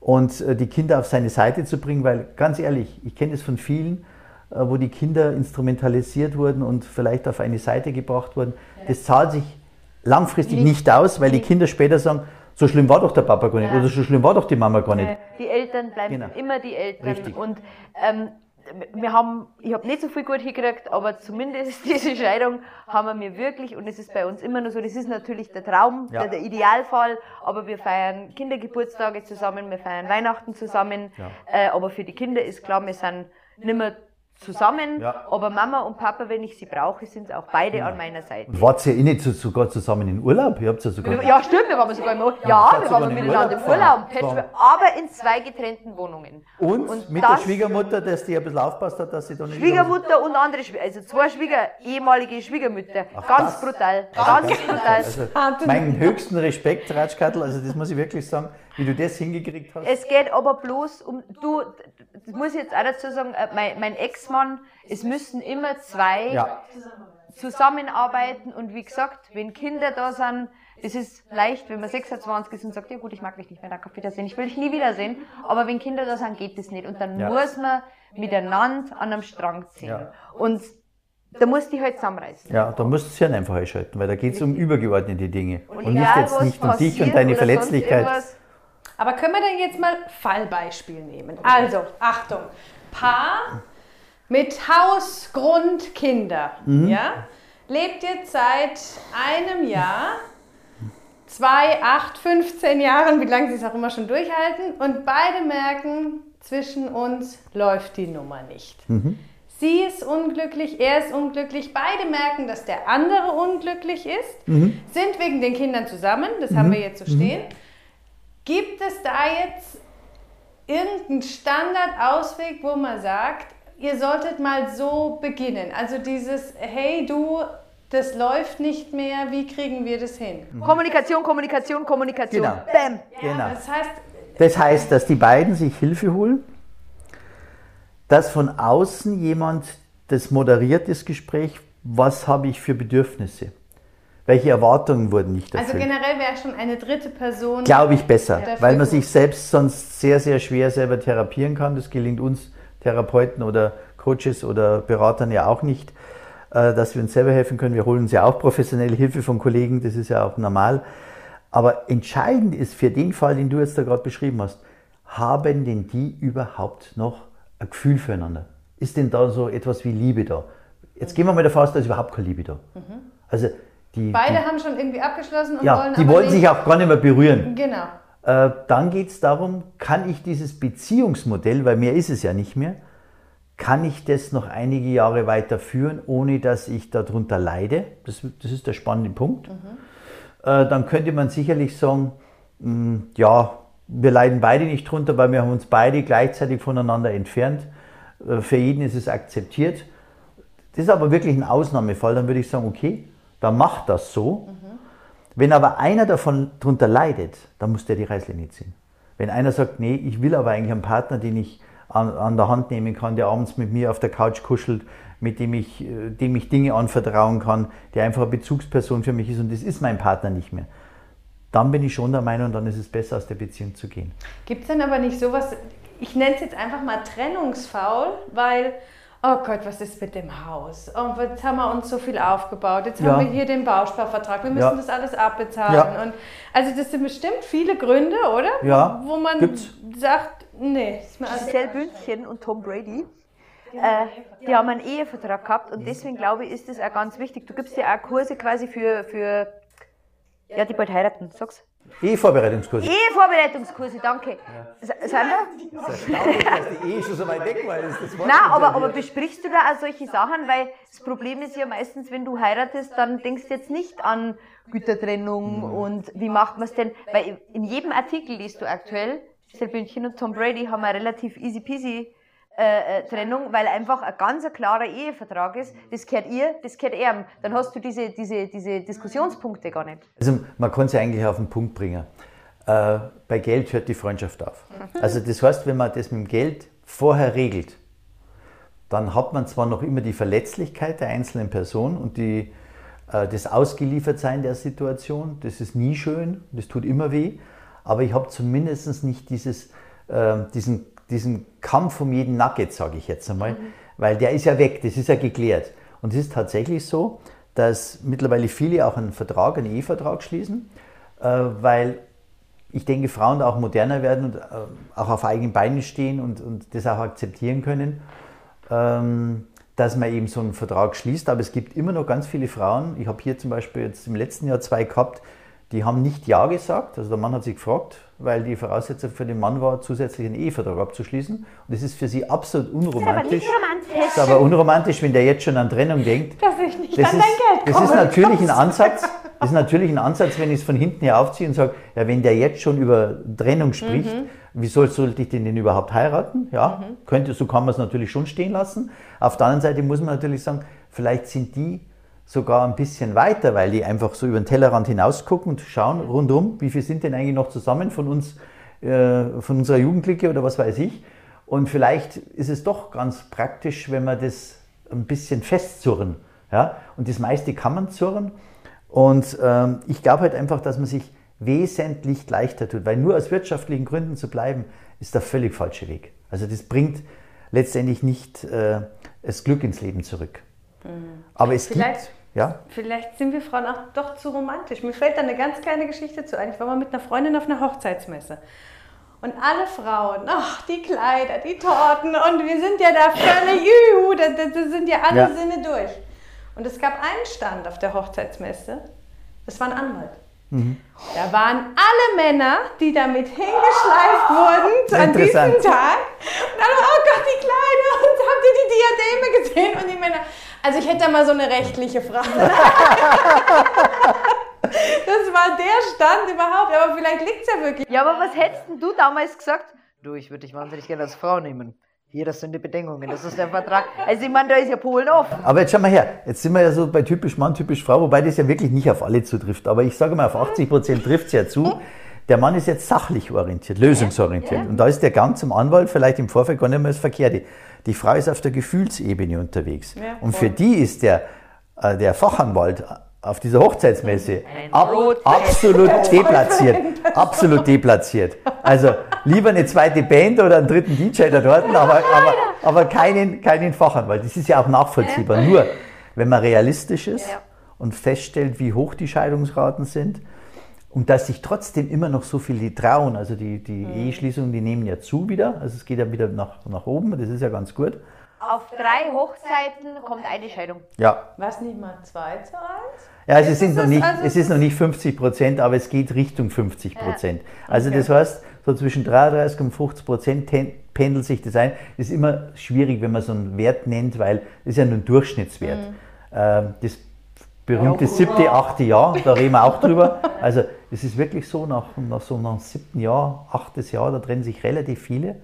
und äh, die Kinder auf seine Seite zu bringen, weil ganz ehrlich, ich kenne es von vielen, äh, wo die Kinder instrumentalisiert wurden und vielleicht auf eine Seite gebracht wurden. Das zahlt sich langfristig nicht aus, weil die Kinder später sagen, so schlimm war doch der Papa gar nicht oder so schlimm war doch die Mama gar nicht. Die Eltern bleiben Genau. immer die Eltern. Richtig. Und ähm, wir haben, ich habe nicht so viel gut hingekriegt, aber zumindest diese Scheidung haben wir mir wirklich, und es ist bei uns immer nur so, das ist natürlich der Traum, Ja. der, der Idealfall, aber wir feiern Kindergeburtstage zusammen, wir feiern Weihnachten zusammen, Ja. äh, aber für die Kinder ist klar, wir sind nicht mehr zusammen, Ja. aber Mama und Papa, wenn ich sie brauche, sind auch beide an meiner Seite. Und wart ihr eh nicht so, sogar zusammen in Urlaub? Ihr habt ja sogar. Ja, stimmt, wir waren sogar im Urlaub. Ja, wir waren in miteinander im Urlaub Urlaub, aber in zwei getrennten Wohnungen. Und, Und mit der Schwiegermutter, dass die ein bisschen aufpasst hat, dass sie da nicht. Schwiegermutter und andere Schwieger, also zwei Schwieger, ehemalige Schwiegermütter. ganz das- brutal, ganz brutal. Also, meinen höchsten Respekt, Ratschkattel, also das muss ich wirklich sagen, wie du das hingekriegt hast. Es geht aber bloß um, du, das muss ich jetzt auch dazu sagen, äh, mein, mein Ex-Mann, es müssen immer zwei Ja, zusammenarbeiten und wie gesagt, wenn Kinder da sind, es ist leicht, wenn man 26 ist und sagt, ja gut, ich mag dich nicht mehr, danke, auf Wiedersehen, ich will dich nie wiedersehen, aber wenn Kinder da sind, geht das nicht und dann Ja. muss man miteinander an einem Strang ziehen Ja. und da muss die halt zusammenreißen. ja, da musst du das Hirn einfach einschalten, weil da geht es um übergeordnete Dinge. Und, nicht egal, jetzt nicht um dich und deine Verletzlichkeit. Aber können wir denn jetzt mal Fallbeispiel nehmen? Also, Achtung, Paar mit Haus, Grund, Kinder, ja, lebt jetzt seit einem Jahr, zwei, acht, 15 Jahren, wie lange sie es auch immer schon durchhalten, und beide merken, zwischen uns läuft die Nummer nicht. Sie ist unglücklich, er ist unglücklich, beide merken, dass der andere unglücklich ist, sind wegen den Kindern zusammen, das haben wir jetzt so stehen. Gibt es da jetzt irgendeinen Standardausweg, wo man sagt, ihr solltet mal so beginnen? Also dieses, hey du, das läuft nicht mehr, wie kriegen wir das hin? Kommunikation, Kommunikation, Kommunikation. Genau. Bam. Genau. Das heißt, Das heißt, dass die beiden sich Hilfe holen, dass von außen jemand das moderiert, das Gespräch, was habe ich für Bedürfnisse? Welche Erwartungen wurden nicht also erfüllt? generell wäre schon eine dritte Person. Glaube ich besser, weil man sich selbst sonst sehr, sehr schwer selber therapieren kann. Das gelingt uns Therapeuten oder Coaches oder Beratern ja auch nicht, äh, dass wir uns selber helfen können. Wir holen uns ja auch professionelle Hilfe von Kollegen, das ist ja auch normal. Aber entscheidend ist für den Fall, den du jetzt da gerade beschrieben hast, haben denn die überhaupt noch ein Gefühl füreinander? Ist denn da so etwas wie Liebe da? Jetzt gehen wir mal davon aus, da ist überhaupt keine Liebe da. Also die, Beide die, haben schon irgendwie abgeschlossen und ja, wollen die wollen sich auch gar nicht mehr berühren. Genau. Äh, dann geht es darum, kann ich dieses Beziehungsmodell, weil mehr ist es ja nicht mehr, kann ich das noch einige Jahre weiterführen, ohne dass ich darunter leide? Das, das ist der spannende Punkt. Äh, dann könnte man sicherlich sagen, mh, ja, wir leiden beide nicht drunter, weil wir haben uns beide gleichzeitig voneinander entfernt. Äh, für jeden ist es akzeptiert. Das ist aber wirklich ein Ausnahmefall. Dann würde ich sagen, okay, dann macht das so. Wenn aber einer davon drunter leidet, dann muss der die Reißlinie ziehen. Wenn einer sagt, nee, ich will aber eigentlich einen Partner, den ich an, an der Hand nehmen kann, der abends mit mir auf der Couch kuschelt, mit dem ich, äh, dem ich Dinge anvertrauen kann, der einfach eine Bezugsperson für mich ist und das ist mein Partner nicht mehr, dann bin ich schon der Meinung, dann ist es besser, aus der Beziehung zu gehen. Gibt es denn aber nicht sowas, ich nenne es jetzt einfach mal Trennungsfaul, weil, oh Gott, was ist mit dem Haus? Oh, jetzt haben wir uns so viel aufgebaut, jetzt Ja. haben wir hier den Bausparvertrag, wir müssen Ja. das alles abbezahlen. Ja. Und, also das sind bestimmt viele Gründe, oder? Ja, Wo man gibt's. sagt, nee, ist mir alles Giselle Bündchen und Tom Brady, äh, die haben einen Ehevertrag gehabt und deswegen glaube ich, ist das auch ganz wichtig. Du gibst ja auch Kurse quasi für, für ja, die bald heiraten, sag's. Ehevorbereitungskurse. Ehevorbereitungskurse, danke. S- Sind da? Erstaunlich, dass die Ehe schon so weit weg war. Das, das Nein, aber, aber besprichst du da auch solche Sachen? Weil das Problem ist ja meistens, wenn du heiratest, dann denkst du jetzt nicht an Gütertrennung und wie macht man es denn? Weil in jedem Artikel liest du aktuell, Giselle Bündchen und Tom Brady haben eine relativ easy peasy äh, äh, Trennung, weil einfach ein ganz ein klarer Ehevertrag ist. Das gehört ihr, das gehört er. Dann hast du diese, diese, diese Diskussionspunkte gar nicht. Also man kann es ja eigentlich auf den Punkt bringen. Äh, bei Geld hört die Freundschaft auf. Also das heißt, wenn man das mit dem Geld vorher regelt, dann hat man zwar noch immer die Verletzlichkeit der einzelnen Person und die, äh, das Ausgeliefertsein der Situation. Das ist nie schön, das tut immer weh, aber ich habe zumindest nicht dieses, diesen, diesen Kampf um jeden Nugget, sage ich jetzt einmal, weil der ist ja weg, das ist ja geklärt. Und es ist tatsächlich so, dass mittlerweile viele auch einen Vertrag, einen Ehevertrag schließen, äh, weil ich denke, Frauen auch moderner werden und äh, auch auf eigenen Beinen stehen und, und das auch akzeptieren können, ähm, dass man eben so einen Vertrag schließt. Aber es gibt immer noch ganz viele Frauen, ich habe hier zum Beispiel jetzt im letzten Jahr zwei gehabt, die haben nicht Ja gesagt. Also der Mann hat sich gefragt, weil die Voraussetzung für den Mann war, zusätzlich einen Ehevertrag abzuschließen. Und das ist für sie absolut unromantisch. Das ist aber unromantisch, wenn der jetzt schon an Trennung denkt. Dass ich nicht Das an ist, dein Geld das ist natürlich ein Ansatz. Das ist natürlich ein Ansatz, wenn ich es von hinten her aufziehe und sage, ja, wenn der jetzt schon über Trennung spricht, Mhm. wieso sollte ich den denn überhaupt heiraten? Ja, könnte, so kann man es natürlich schon stehen lassen. Auf der anderen Seite muss man natürlich sagen, vielleicht sind die sogar ein bisschen weiter, weil die einfach so über den Tellerrand hinaus gucken und schauen rundum, wie viel sind denn eigentlich noch zusammen von uns, äh, von unserer Jugendliche oder was weiß ich. Und vielleicht ist es doch ganz praktisch, wenn wir das ein bisschen festzurren. Ja? Und das meiste kann man zurren. Und ähm, ich glaube halt einfach, dass man sich wesentlich leichter tut, weil nur aus wirtschaftlichen Gründen zu bleiben, ist der völlig falsche Weg. Also das bringt letztendlich nicht äh, das Glück ins Leben zurück. Aber es Mhm. Vielleicht- gibt, ja, Vielleicht sind wir Frauen auch doch zu romantisch. Mir fällt da eine ganz kleine Geschichte zu ein. Ich war mal mit einer Freundin auf einer Hochzeitsmesse. Und alle Frauen, ach, die Kleider, die Torten und wir sind ja da völlig, juhu, da, da, sind ja alle Ja. Sinne durch. Und es gab einen Stand auf der Hochzeitsmesse, das war ein Anwalt. Mhm. Da waren alle Männer, die damit hingeschleift wurden an diesem. Tag. Und alle, oh Gott, die Kleider, und habt ihr die Diademe gesehen? Und die Männer, also ich hätte da mal so eine rechtliche Frage. Das war der Stand überhaupt, aber vielleicht liegt es ja wirklich. Ja, aber was hättest denn du damals gesagt? Du, ich würde dich wahnsinnig gerne als Frau nehmen. Hier, das sind die Bedingungen, das ist der Vertrag. Also ich meine, da ist ja Polen offen. Aber jetzt schau mal her, jetzt sind wir ja so bei typisch Mann, typisch Frau, wobei das ja wirklich nicht auf alle zutrifft. Aber ich sage mal, auf 80 Prozent trifft es ja zu. Der Mann ist jetzt sachlich orientiert, lösungsorientiert. Und da ist der Gang zum Anwalt vielleicht im Vorfeld gar nicht mehr das Verkehrte. Die Frau ist auf der Gefühlsebene unterwegs. Ja, Und für die ist der, äh, der Fachanwalt auf dieser Hochzeitsmesse ab, absolut deplatziert. Absolut deplatziert. Also lieber eine zweite Band oder einen dritten DJ da dort, aber, aber, aber keinen, keinen Fachanwalt. Das ist ja auch nachvollziehbar. Nur, wenn man realistisch ist und feststellt, wie hoch die Scheidungsraten sind und dass sich trotzdem immer noch so viele trauen, also die, die Eheschließungen, die nehmen ja zu wieder, also es geht ja wieder nach, nach oben, das ist ja ganz gut. Auf drei Hochzeiten kommt eine Scheidung. Ja, Was nicht mal 2 zu 1? Ja, es, Ist sind es noch nicht, Also es es ist noch nicht 50 Prozent, aber es geht Richtung 50 Prozent. Also das heißt, so zwischen 33 und 50 Prozent pendelt sich das ein. Das ist immer schwierig, wenn man so einen Wert nennt, weil das ist ja nur ein Durchschnittswert. Ähm, das berühmte siebte, achte Jahr, da reden wir auch drüber. Also es ist wirklich so, nach, nach so einem siebten Jahr, achtes Jahr, da trennen sich relativ viele.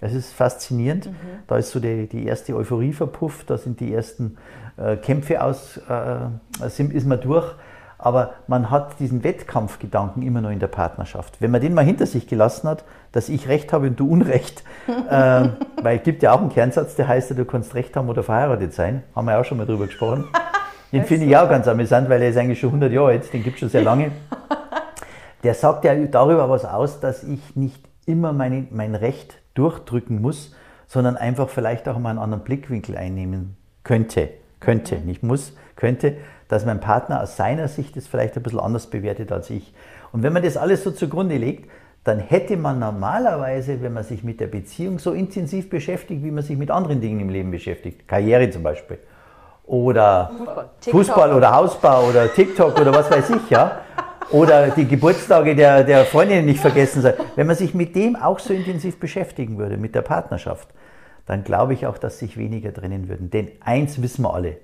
Es ist faszinierend. Da ist so die, die erste Euphorie verpufft, da sind die ersten äh, Kämpfe aus, äh, sind, ist man durch. Aber man hat diesen Wettkampfgedanken immer noch in der Partnerschaft. Wenn man den mal hinter sich gelassen hat, dass ich Recht habe und du Unrecht, äh, weil es gibt ja auch einen Kernsatz, der heißt ja, du kannst Recht haben oder verheiratet sein. Haben wir auch schon mal drüber gesprochen. Den finde ich auch ganz amüsant, weil er ist eigentlich schon 100 Jahre alt, den gibt es schon sehr lange. Der sagt ja darüber was aus, dass ich nicht immer meine, mein Recht durchdrücken muss, sondern einfach vielleicht auch mal einen anderen Blickwinkel einnehmen könnte. Könnte, nicht muss, könnte, dass mein Partner aus seiner Sicht es vielleicht ein bisschen anders bewertet als ich. Und wenn man das alles so zugrunde legt, dann hätte man normalerweise, wenn man sich mit der Beziehung so intensiv beschäftigt, wie man sich mit anderen Dingen im Leben beschäftigt, Karriere zum Beispiel, oder Fußball oder Hausbau oder TikTok oder was weiß ich, ja. Oder die Geburtstage der, der Freundinnen nicht vergessen sein. Wenn man sich mit dem auch so intensiv beschäftigen würde, mit der Partnerschaft, dann glaube ich auch, dass sich weniger trennen würden. Denn eins wissen wir alle,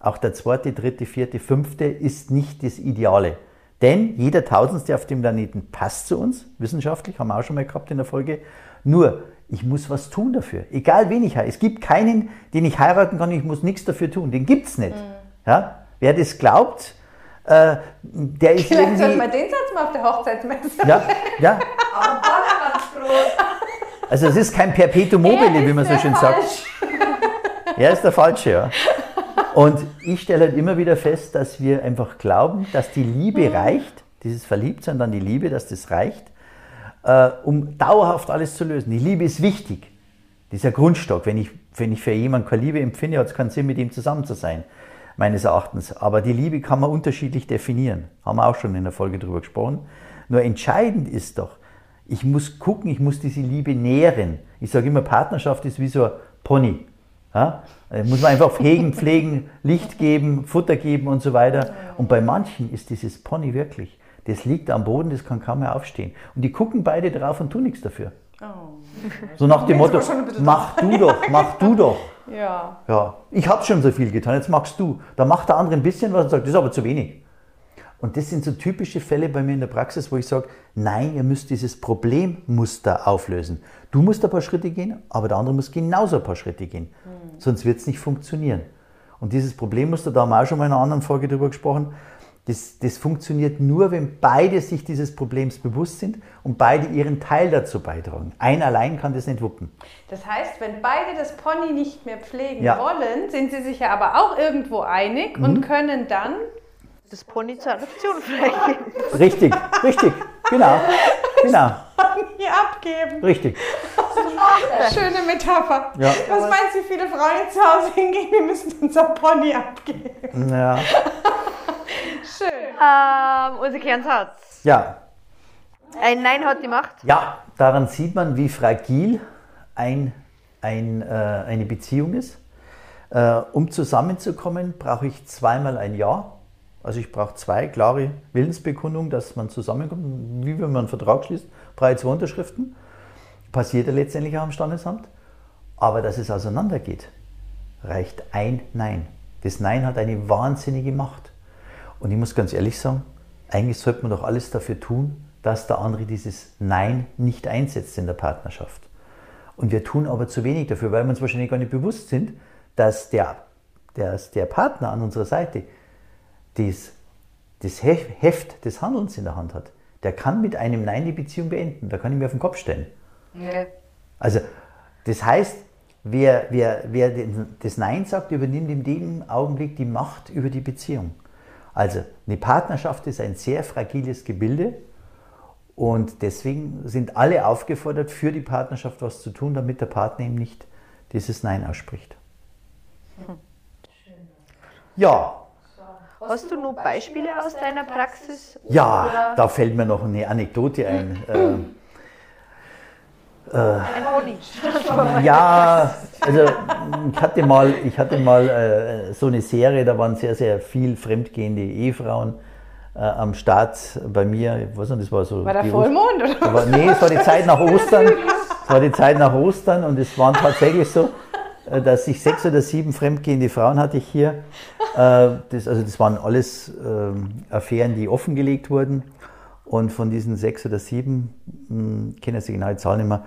auch der zweite, dritte, vierte, fünfte ist nicht das Ideale. Denn jeder Tausendste auf dem Planeten passt zu uns, wissenschaftlich, haben wir auch schon mal gehabt in der Folge. Nur, ich muss was tun dafür. Egal wen ich heirate. Es gibt keinen, den ich heiraten kann, ich muss nichts dafür tun. Den gibt es nicht. Ja? Wer das glaubt, äh, der ist Vielleicht sollten wir irgendwie... den Satz mal auf der Hochzeitsmesse. Ja, ja. Also es ist kein Perpetuum mobile, wie man so schön sagt. Er ist der Falsche, ja. Und ich stelle halt immer wieder fest, dass wir einfach glauben, dass die Liebe reicht, dieses Verliebtsein, dann die Liebe, dass das reicht, äh, um dauerhaft alles zu lösen. Die Liebe ist wichtig. Dieser Grundstock. Wenn ich, wenn ich für jemanden keine Liebe empfinde, hat es keinen Sinn, mit ihm zusammen zu sein, meines Erachtens. Aber die Liebe kann man unterschiedlich definieren. Haben wir auch schon in der Folge drüber gesprochen. Nur entscheidend ist doch, ich muss gucken, ich muss diese Liebe nähren. Ich sage immer, Partnerschaft ist wie so ein Pony. Ja? Da muss man einfach hegen, pflegen, Licht geben, Futter geben und so weiter. Und bei manchen ist dieses Pony wirklich. das liegt am Boden, das kann kaum mehr aufstehen. Und die gucken beide drauf und tun nichts dafür. So nach dem Motto, mach du doch, mach du doch. Ja. Ja, ich habe schon so viel getan, jetzt machst du. Dann macht der andere ein bisschen was und sagt, das ist aber zu wenig. Und das sind so typische Fälle bei mir in der Praxis, wo ich sage, nein, ihr müsst dieses Problemmuster auflösen. Du musst ein paar Schritte gehen, aber der andere muss genauso ein paar Schritte gehen. Sonst wird es nicht funktionieren. Und dieses Problemmuster, da haben wir auch schon mal in einer anderen Folge drüber gesprochen, das, das funktioniert nur, wenn beide sich dieses Problems bewusst sind und beide ihren Teil dazu beitragen. Ein allein kann das nicht wuppen. Das heißt, wenn beide das Pony nicht mehr pflegen Ja. wollen, sind sie sich ja aber auch irgendwo einig Mhm. und können dann Das Pony zur Adoption freigeben. Richtig, richtig, genau, genau, hier abgeben. richtig. Schöne Metapher. Ja. Was meinst du, wie viele Frauen jetzt zu Hause hingehen, wir müssen unser Pony abgeben? Ja. Ähm, unser Kernsatz. ja, Ein Nein hat die Macht. Ja, daran sieht man, wie fragil ein, ein, äh, eine Beziehung ist. Äh, um zusammenzukommen, brauche ich zweimal ein Ja. Also ich brauche zwei klare Willensbekundungen, dass man zusammenkommt. Wie wenn man einen Vertrag schließt, brauche ich zwei Unterschriften. Passiert ja letztendlich auch am Standesamt. Aber dass es auseinandergeht, reicht ein Nein. Das Nein hat eine wahnsinnige Macht. Und ich muss ganz ehrlich sagen, eigentlich sollte man doch alles dafür tun, dass der andere dieses Nein nicht einsetzt in der Partnerschaft. Und wir tun aber zu wenig dafür, weil wir uns wahrscheinlich gar nicht bewusst sind, dass der, dass der Partner an unserer Seite das, das Hef- Heft des Handelns in der Hand hat. Der kann mit einem Nein die Beziehung beenden. Da kann ich mir auf den Kopf stellen. Also, das heißt, wer, wer, wer das Nein sagt, übernimmt in dem Augenblick die Macht über die Beziehung. Also, eine Partnerschaft ist ein sehr fragiles Gebilde und deswegen sind alle aufgefordert, für die Partnerschaft was zu tun, damit der Partner ihm nicht dieses Nein ausspricht. Ja, Hast du noch Beispiele aus deiner Praxis? ja, da fällt mir noch eine Anekdote ein. Äh. Ja, also ich hatte mal, ich hatte mal äh, so eine Serie, da waren sehr, sehr viel fremdgehende Ehefrauen äh, am Start bei mir. Ich weiß nicht, das war so. War der Vollmond oder? Da war, nee, es war die Zeit nach Ostern. Es war die Zeit nach Ostern und es waren tatsächlich so, äh, dass ich sechs oder sieben fremdgehende Frauen hatte ich hier. Äh, Das, also das waren alles ähm, Affären, die offengelegt wurden. Und von diesen sechs oder sieben, hm, ich kenne jetzt die genaue Zahl nicht mehr,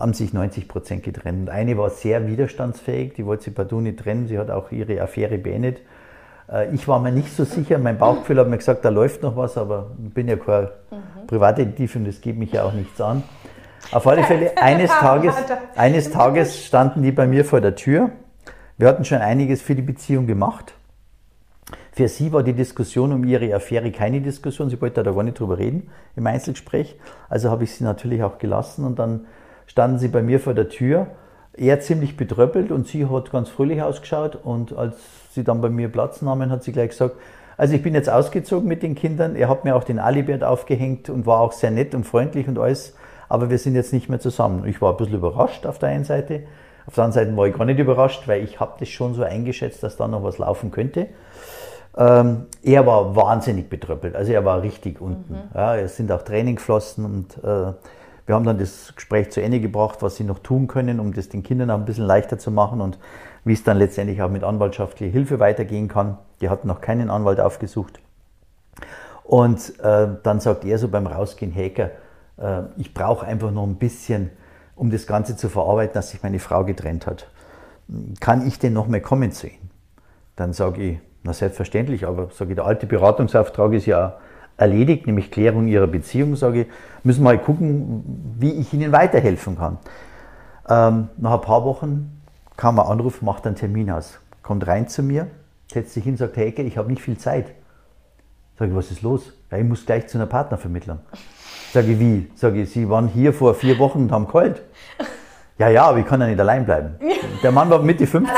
haben sich 90 Prozent getrennt. Und eine war sehr widerstandsfähig, die wollte sich partout nicht trennen, sie hat auch ihre Affäre beendet. Äh, Ich war mir nicht so sicher, mein Bauchgefühl hat mir gesagt, da läuft noch was, aber ich bin ja kein Privatdetektiv und das geht mich ja auch nichts an. Auf alle Fälle, eines Tages, eines Tages standen die bei mir vor der Tür. Wir hatten schon einiges für die Beziehung gemacht. Für sie war die Diskussion um ihre Affäre keine Diskussion. Sie wollte da gar nicht drüber reden im Einzelgespräch. Also habe ich sie natürlich auch gelassen und dann standen sie bei mir vor der Tür. Er ziemlich betröppelt und sie hat ganz fröhlich ausgeschaut. Und als sie dann bei mir Platz nahmen, hat sie gleich gesagt, also ich bin jetzt ausgezogen mit den Kindern. Er hat mir auch den Alibert aufgehängt und war auch sehr nett und freundlich und alles. Aber wir sind jetzt nicht mehr zusammen. Ich war ein bisschen überrascht auf der einen Seite. Auf der anderen Seite war ich gar nicht überrascht, weil ich habe das schon so eingeschätzt, dass da noch was laufen könnte. Ähm, er war wahnsinnig betröppelt, also er war richtig unten. Ja, es sind auch Tränen geflossen und äh, wir haben dann das Gespräch zu Ende gebracht, was sie noch tun können, um das den Kindern auch ein bisschen leichter zu machen und wie es dann letztendlich auch mit anwaltschaftlicher Hilfe weitergehen kann. Die hatten noch keinen Anwalt aufgesucht. Und äh, dann sagt er so beim Rausgehen, Hacker, äh, ich brauche einfach noch ein bisschen, um das Ganze zu verarbeiten, dass sich meine Frau getrennt hat. Kann ich denn noch mal kommen zu Ihnen? Dann sage ich, na selbstverständlich, aber sage ich, der alte Beratungsauftrag ist ja erledigt, nämlich Klärung Ihrer Beziehung, sage ich, müssen wir mal gucken, wie ich Ihnen weiterhelfen kann. Ähm, nach ein paar Wochen kam ein Anruf, macht einen Termin aus, kommt rein zu mir, setzt sich hin, sagt, Herr Ecke, ich habe nicht viel Zeit. Sage ich, was ist los? Ja, ich muss gleich zu einer Partnervermittlung. Sage ich, wie? Sage ich, Sie waren hier vor vier Wochen und haben kalt. Ja, ja, aber ich kann ja nicht allein bleiben. Der Mann war Mitte 50.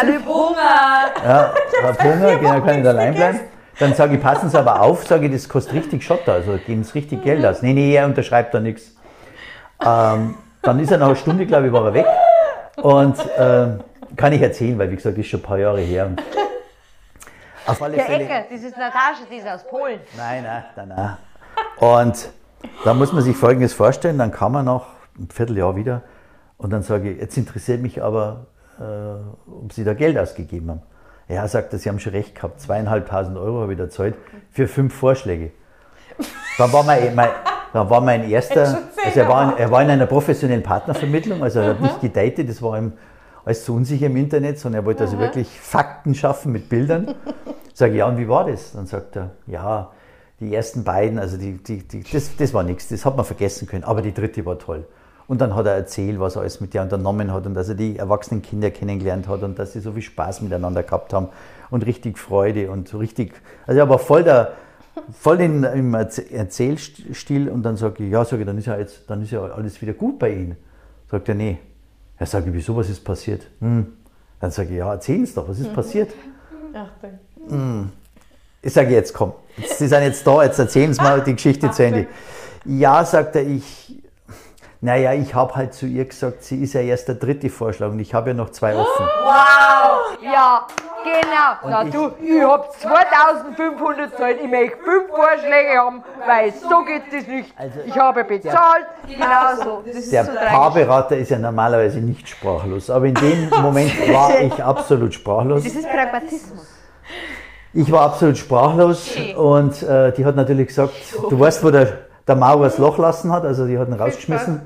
Ja, hat Hunger, genau, kann nicht allein bleiben. Dann sage ich, passen Sie aber auf, sage ich, das kostet richtig Schotter, also geben Sie richtig Geld aus. Nee, nee, er unterschreibt da nichts. Ähm, dann ist er nach einer Stunde, glaube ich, war er weg. Und ähm, kann ich erzählen, weil wie gesagt, ist schon ein paar Jahre her. Und auf alle Der Fälle. Ecke, das ist Natascha, die ist aus Polen. Nein, nein, nein, nein. Und da muss man sich Folgendes vorstellen, dann kam er nach einem Vierteljahr wieder und dann sage ich, jetzt interessiert mich aber, äh, ob Sie da Geld ausgegeben haben. Ja, sagt er, Sie haben schon recht gehabt, zweieinhalbtausend Euro habe ich da zahlt für fünf Vorschläge. Dann war mein, mein, dann war mein erster, also er war, in, er war in einer professionellen Partnervermittlung, also er hat nicht gedatet, das war ihm alles zu unsicher im Internet, sondern er wollte also wirklich Fakten schaffen mit Bildern. Sage ich, ja, und wie war das? Dann sagt er, ja, die ersten beiden, also die, die, die, das, das war nichts, das hat man vergessen können, aber die dritte war toll. Und dann hat er erzählt, was er alles mit der unternommen hat und dass er die erwachsenen Kinder kennengelernt hat und dass sie so viel Spaß miteinander gehabt haben und richtig Freude und so richtig, also er war voll der, voll in, im Erzählstil und dann sage ich, ja, sage ich, dann ist ja jetzt, dann ist ja alles wieder gut bei Ihnen. Sagt er, nee. Er sagt, wieso, was ist passiert? Hm. Dann sage ich, ja, erzählen Sie doch, was ist passiert? Achtung. Hm. Ich sage, jetzt komm, Sie sind jetzt da, jetzt erzählen Sie mal die Geschichte zu Ende. Ja, sagt er, ich, naja, ich habe halt zu ihr gesagt, sie ist ja erst der dritte Vorschlag und ich habe ja noch zwei offen. Wow! Ja, genau. Na du, ich habe 2500 Zeit, ich möchte fünf Vorschläge haben, weil so geht das nicht. Also, ich habe bezahlt, genau so. Das ist Der so. Paarberater ist ja normalerweise nicht sprachlos, aber in dem Moment war ich absolut sprachlos. Das ist Pragmatismus. Ich war absolut sprachlos und äh, die hat natürlich gesagt, du weißt, wo der, der Mauer das Loch lassen hat, also die hat ihn rausgeschmissen.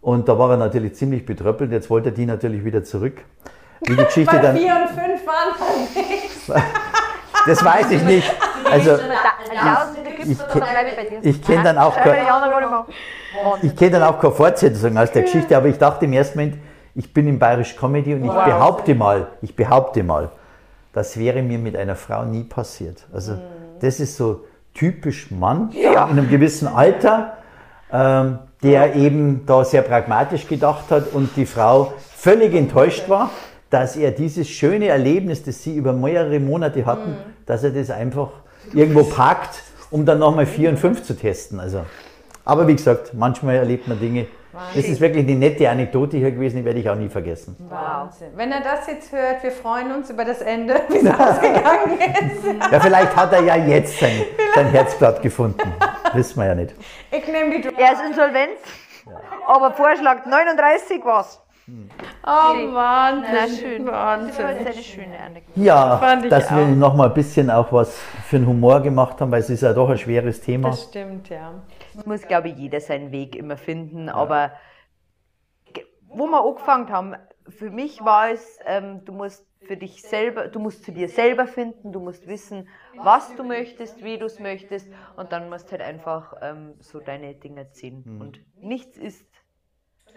Und da war er natürlich ziemlich betröppelt, jetzt wollte er die natürlich wieder zurück. Wie die Geschichte dann, 4 und 5 waren das weiß ich nicht. Also ich ich kenne dann auch Schau mir kein- die anderen Leute mal. Ich kenne dann auch keine Fortsetzung aus der Geschichte, aber ich dachte im ersten Moment, ich bin im Bayerisch Comedy und ich behaupte mal, ich behaupte mal, das wäre mir mit einer Frau nie passiert. Also das ist so typisch Mann in einem gewissen Alter, ähm, der eben da sehr pragmatisch gedacht hat und die Frau völlig enttäuscht war, dass er dieses schöne Erlebnis, das sie über mehrere Monate hatten, dass er das einfach irgendwo packt, um dann nochmal vier und fünf zu testen. Also, aber wie gesagt, manchmal erlebt man Dinge. Das ist wirklich eine nette Anekdote hier gewesen, die werde ich auch nie vergessen. Wahnsinn. Wenn er das jetzt hört, wir freuen uns über das Ende, wie es ausgegangen ist. Ja, vielleicht hat er ja jetzt sein, sein Herzblatt gefunden. Wissen wir ja nicht. Ich nehme die Er ist insolvent, aber Vorschlag 39 was. Oh, Wahnsinn. Na schön. Das war Wahnsinn. jetzt eine schöne Anekdote. Ja, dass wir auch. noch mal ein bisschen auch was für den Humor gemacht haben, weil es ist ja doch ein schweres Thema. Das stimmt, ja. Muss, glaube ich, jeder seinen Weg immer finden. Aber ge- wo wir angefangen haben, für mich war es, ähm, du musst für dich selber, du musst zu dir selber finden, du musst wissen, was du möchtest, wie du es möchtest und dann musst halt einfach ähm, so deine Dinge ziehen. Und nichts ist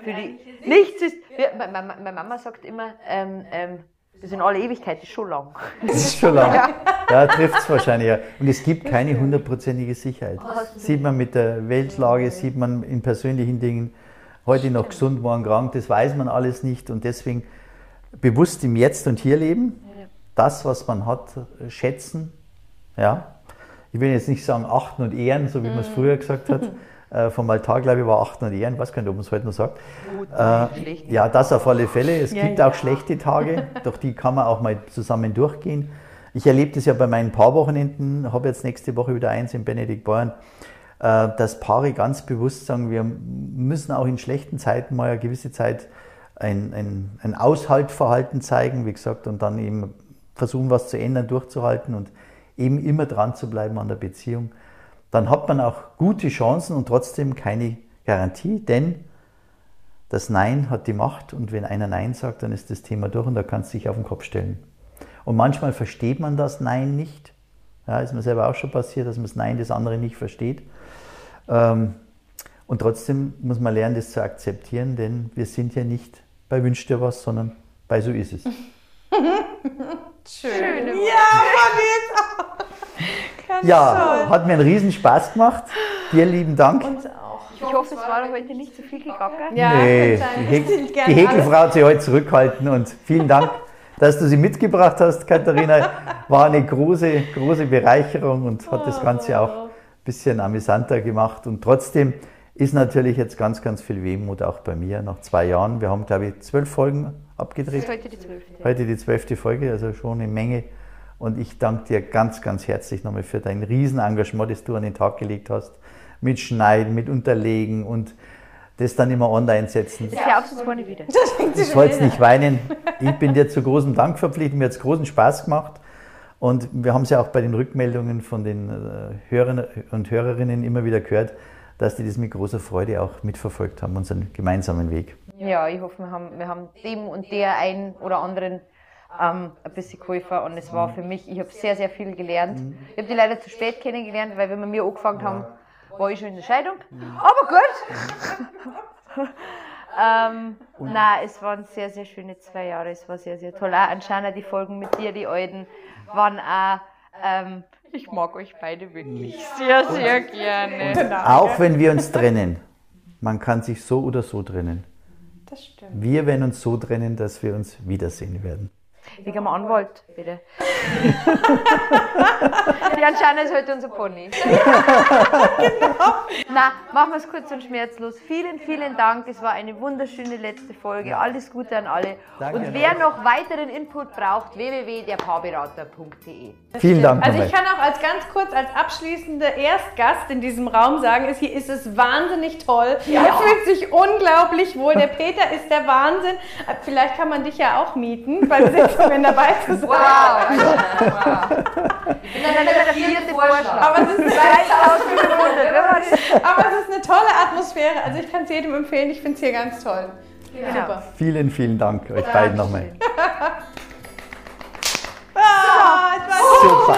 für die, nichts ist, wir, meine, Mama sagt immer, ähm, ähm, das in aller Ewigkeit ist schon lang. Das ist schon lang. Ja, trifft es wahrscheinlich. Ja. Und es gibt keine hundertprozentige Sicherheit. Sieht man mit der Weltlage, sieht man in persönlichen Dingen, heute noch gesund, morgen krank, das weiß man alles nicht. Und deswegen bewusst im Jetzt und Hier leben, das, was man hat, schätzen. Ja. Ich will jetzt nicht sagen achten und ehren, so wie man es früher gesagt hat. Äh, vom Altar, glaube ich, war achten und ehren. Ich weiß gar nicht, ob man es heute noch sagt. Äh, schlecht. ja, das auf alle Fälle. Es gibt auch schlechte Tage, durch die kann man auch mal zusammen durchgehen. Ich erlebe das ja bei meinen Paarwochenenden, habe jetzt nächste Woche wieder eins in Benedikt Bayern, äh, dass Paare ganz bewusst sagen, wir müssen auch in schlechten Zeiten mal eine gewisse Zeit ein, ein, ein Aushaltverhalten zeigen, wie gesagt, und dann eben versuchen, was zu ändern, durchzuhalten und eben immer dran zu bleiben an der Beziehung. Dann hat man auch gute Chancen und trotzdem keine Garantie, denn das Nein hat die Macht und wenn einer Nein sagt, dann ist das Thema durch und da kannst du dich auf den Kopf stellen. Und manchmal versteht man das Nein nicht. Ja, ist mir selber auch schon passiert, dass man das Nein des anderen nicht versteht. Ähm, und trotzdem muss man lernen, das zu akzeptieren, denn wir sind ja nicht bei Wünsch dir was, sondern bei So ist es. Schön. Ja, Mann, jetzt auch. Ganz Ja, toll. hat mir einen riesen Spaß gemacht. Dir lieben Dank. Uns auch. Ich hoffe, es war heute nicht zu viel gegackert. Ja, Nee, die, Wir sind Häk gern die Häkelfrau hat sich heute zurückhalten und vielen Dank, dass du sie mitgebracht hast, Katharina. War eine große, große Bereicherung und hat das Ganze auch ein bisschen amüsanter gemacht. Und trotzdem ist natürlich jetzt ganz, ganz viel Wehmut auch bei mir nach zwei Jahren. Wir haben, glaube ich, zwölf Folgen abgedreht. heute die 12. Heute die zwölfte Folge, also schon eine Menge. Und ich danke dir ganz, ganz herzlich nochmal für dein Riesenengagement, das du an den Tag gelegt hast, mit Schneiden, mit Unterlegen und das dann immer online setzen. Das glaubst du zwar nicht wieder. Du sollst nicht weinen. Ich bin dir zu großem Dank verpflichtet. Mir hat es großen Spaß gemacht. Und wir haben es ja auch bei den Rückmeldungen von den äh, Hörern und Hörerinnen immer wieder gehört, dass die das mit großer Freude auch mitverfolgt haben, unseren gemeinsamen Weg. Ja, ich hoffe, wir haben, wir haben dem und der einen oder anderen ähm, ein bisschen geholfen und es war für mich, ich habe sehr, sehr viel gelernt. Ich habe die leider zu spät kennengelernt, weil wenn wir mir angefangen haben, war ich schon in der Scheidung. Aber gut. ähm, nein, es waren sehr, sehr schöne zwei Jahre. Es war sehr, sehr toll. Auch anscheinend die Folgen mit dir, die alten, waren auch. Ähm, ich mag euch beide wirklich sehr, sehr gerne. Auch wenn wir uns trennen, man kann sich so oder so trennen. Das stimmt. Wir werden uns so trennen, dass wir uns wiedersehen werden. Wegen dem Anwalt, bitte. Die anscheinend ist heute unser Pony. genau. Na, machen wir es kurz und schmerzlos. Vielen, vielen Dank. Es war eine wunderschöne letzte Folge. Alles Gute an alle. Danke und wer noch weiteren Input braucht, www.derpaarberater.de. Vielen Dank Also ich kann auch als ganz kurz als abschließender Erstgast in diesem Raum sagen, ist, hier ist es wahnsinnig toll. Er fühlt sich unglaublich wohl. Der Peter ist der Wahnsinn. Äh, Vielleicht kann man dich ja auch mieten, bei Sitzungen dabei zu sein. Wow! wow. Ich bin dann der vierte Vorschlag. Aber es, ist eine, 3500. Wer war das? aber es ist eine tolle Atmosphäre. Also ich kann es jedem empfehlen. Ich finde es hier ganz toll. Super. Vielen, vielen Dank euch beiden nochmal. Ah, es war Super.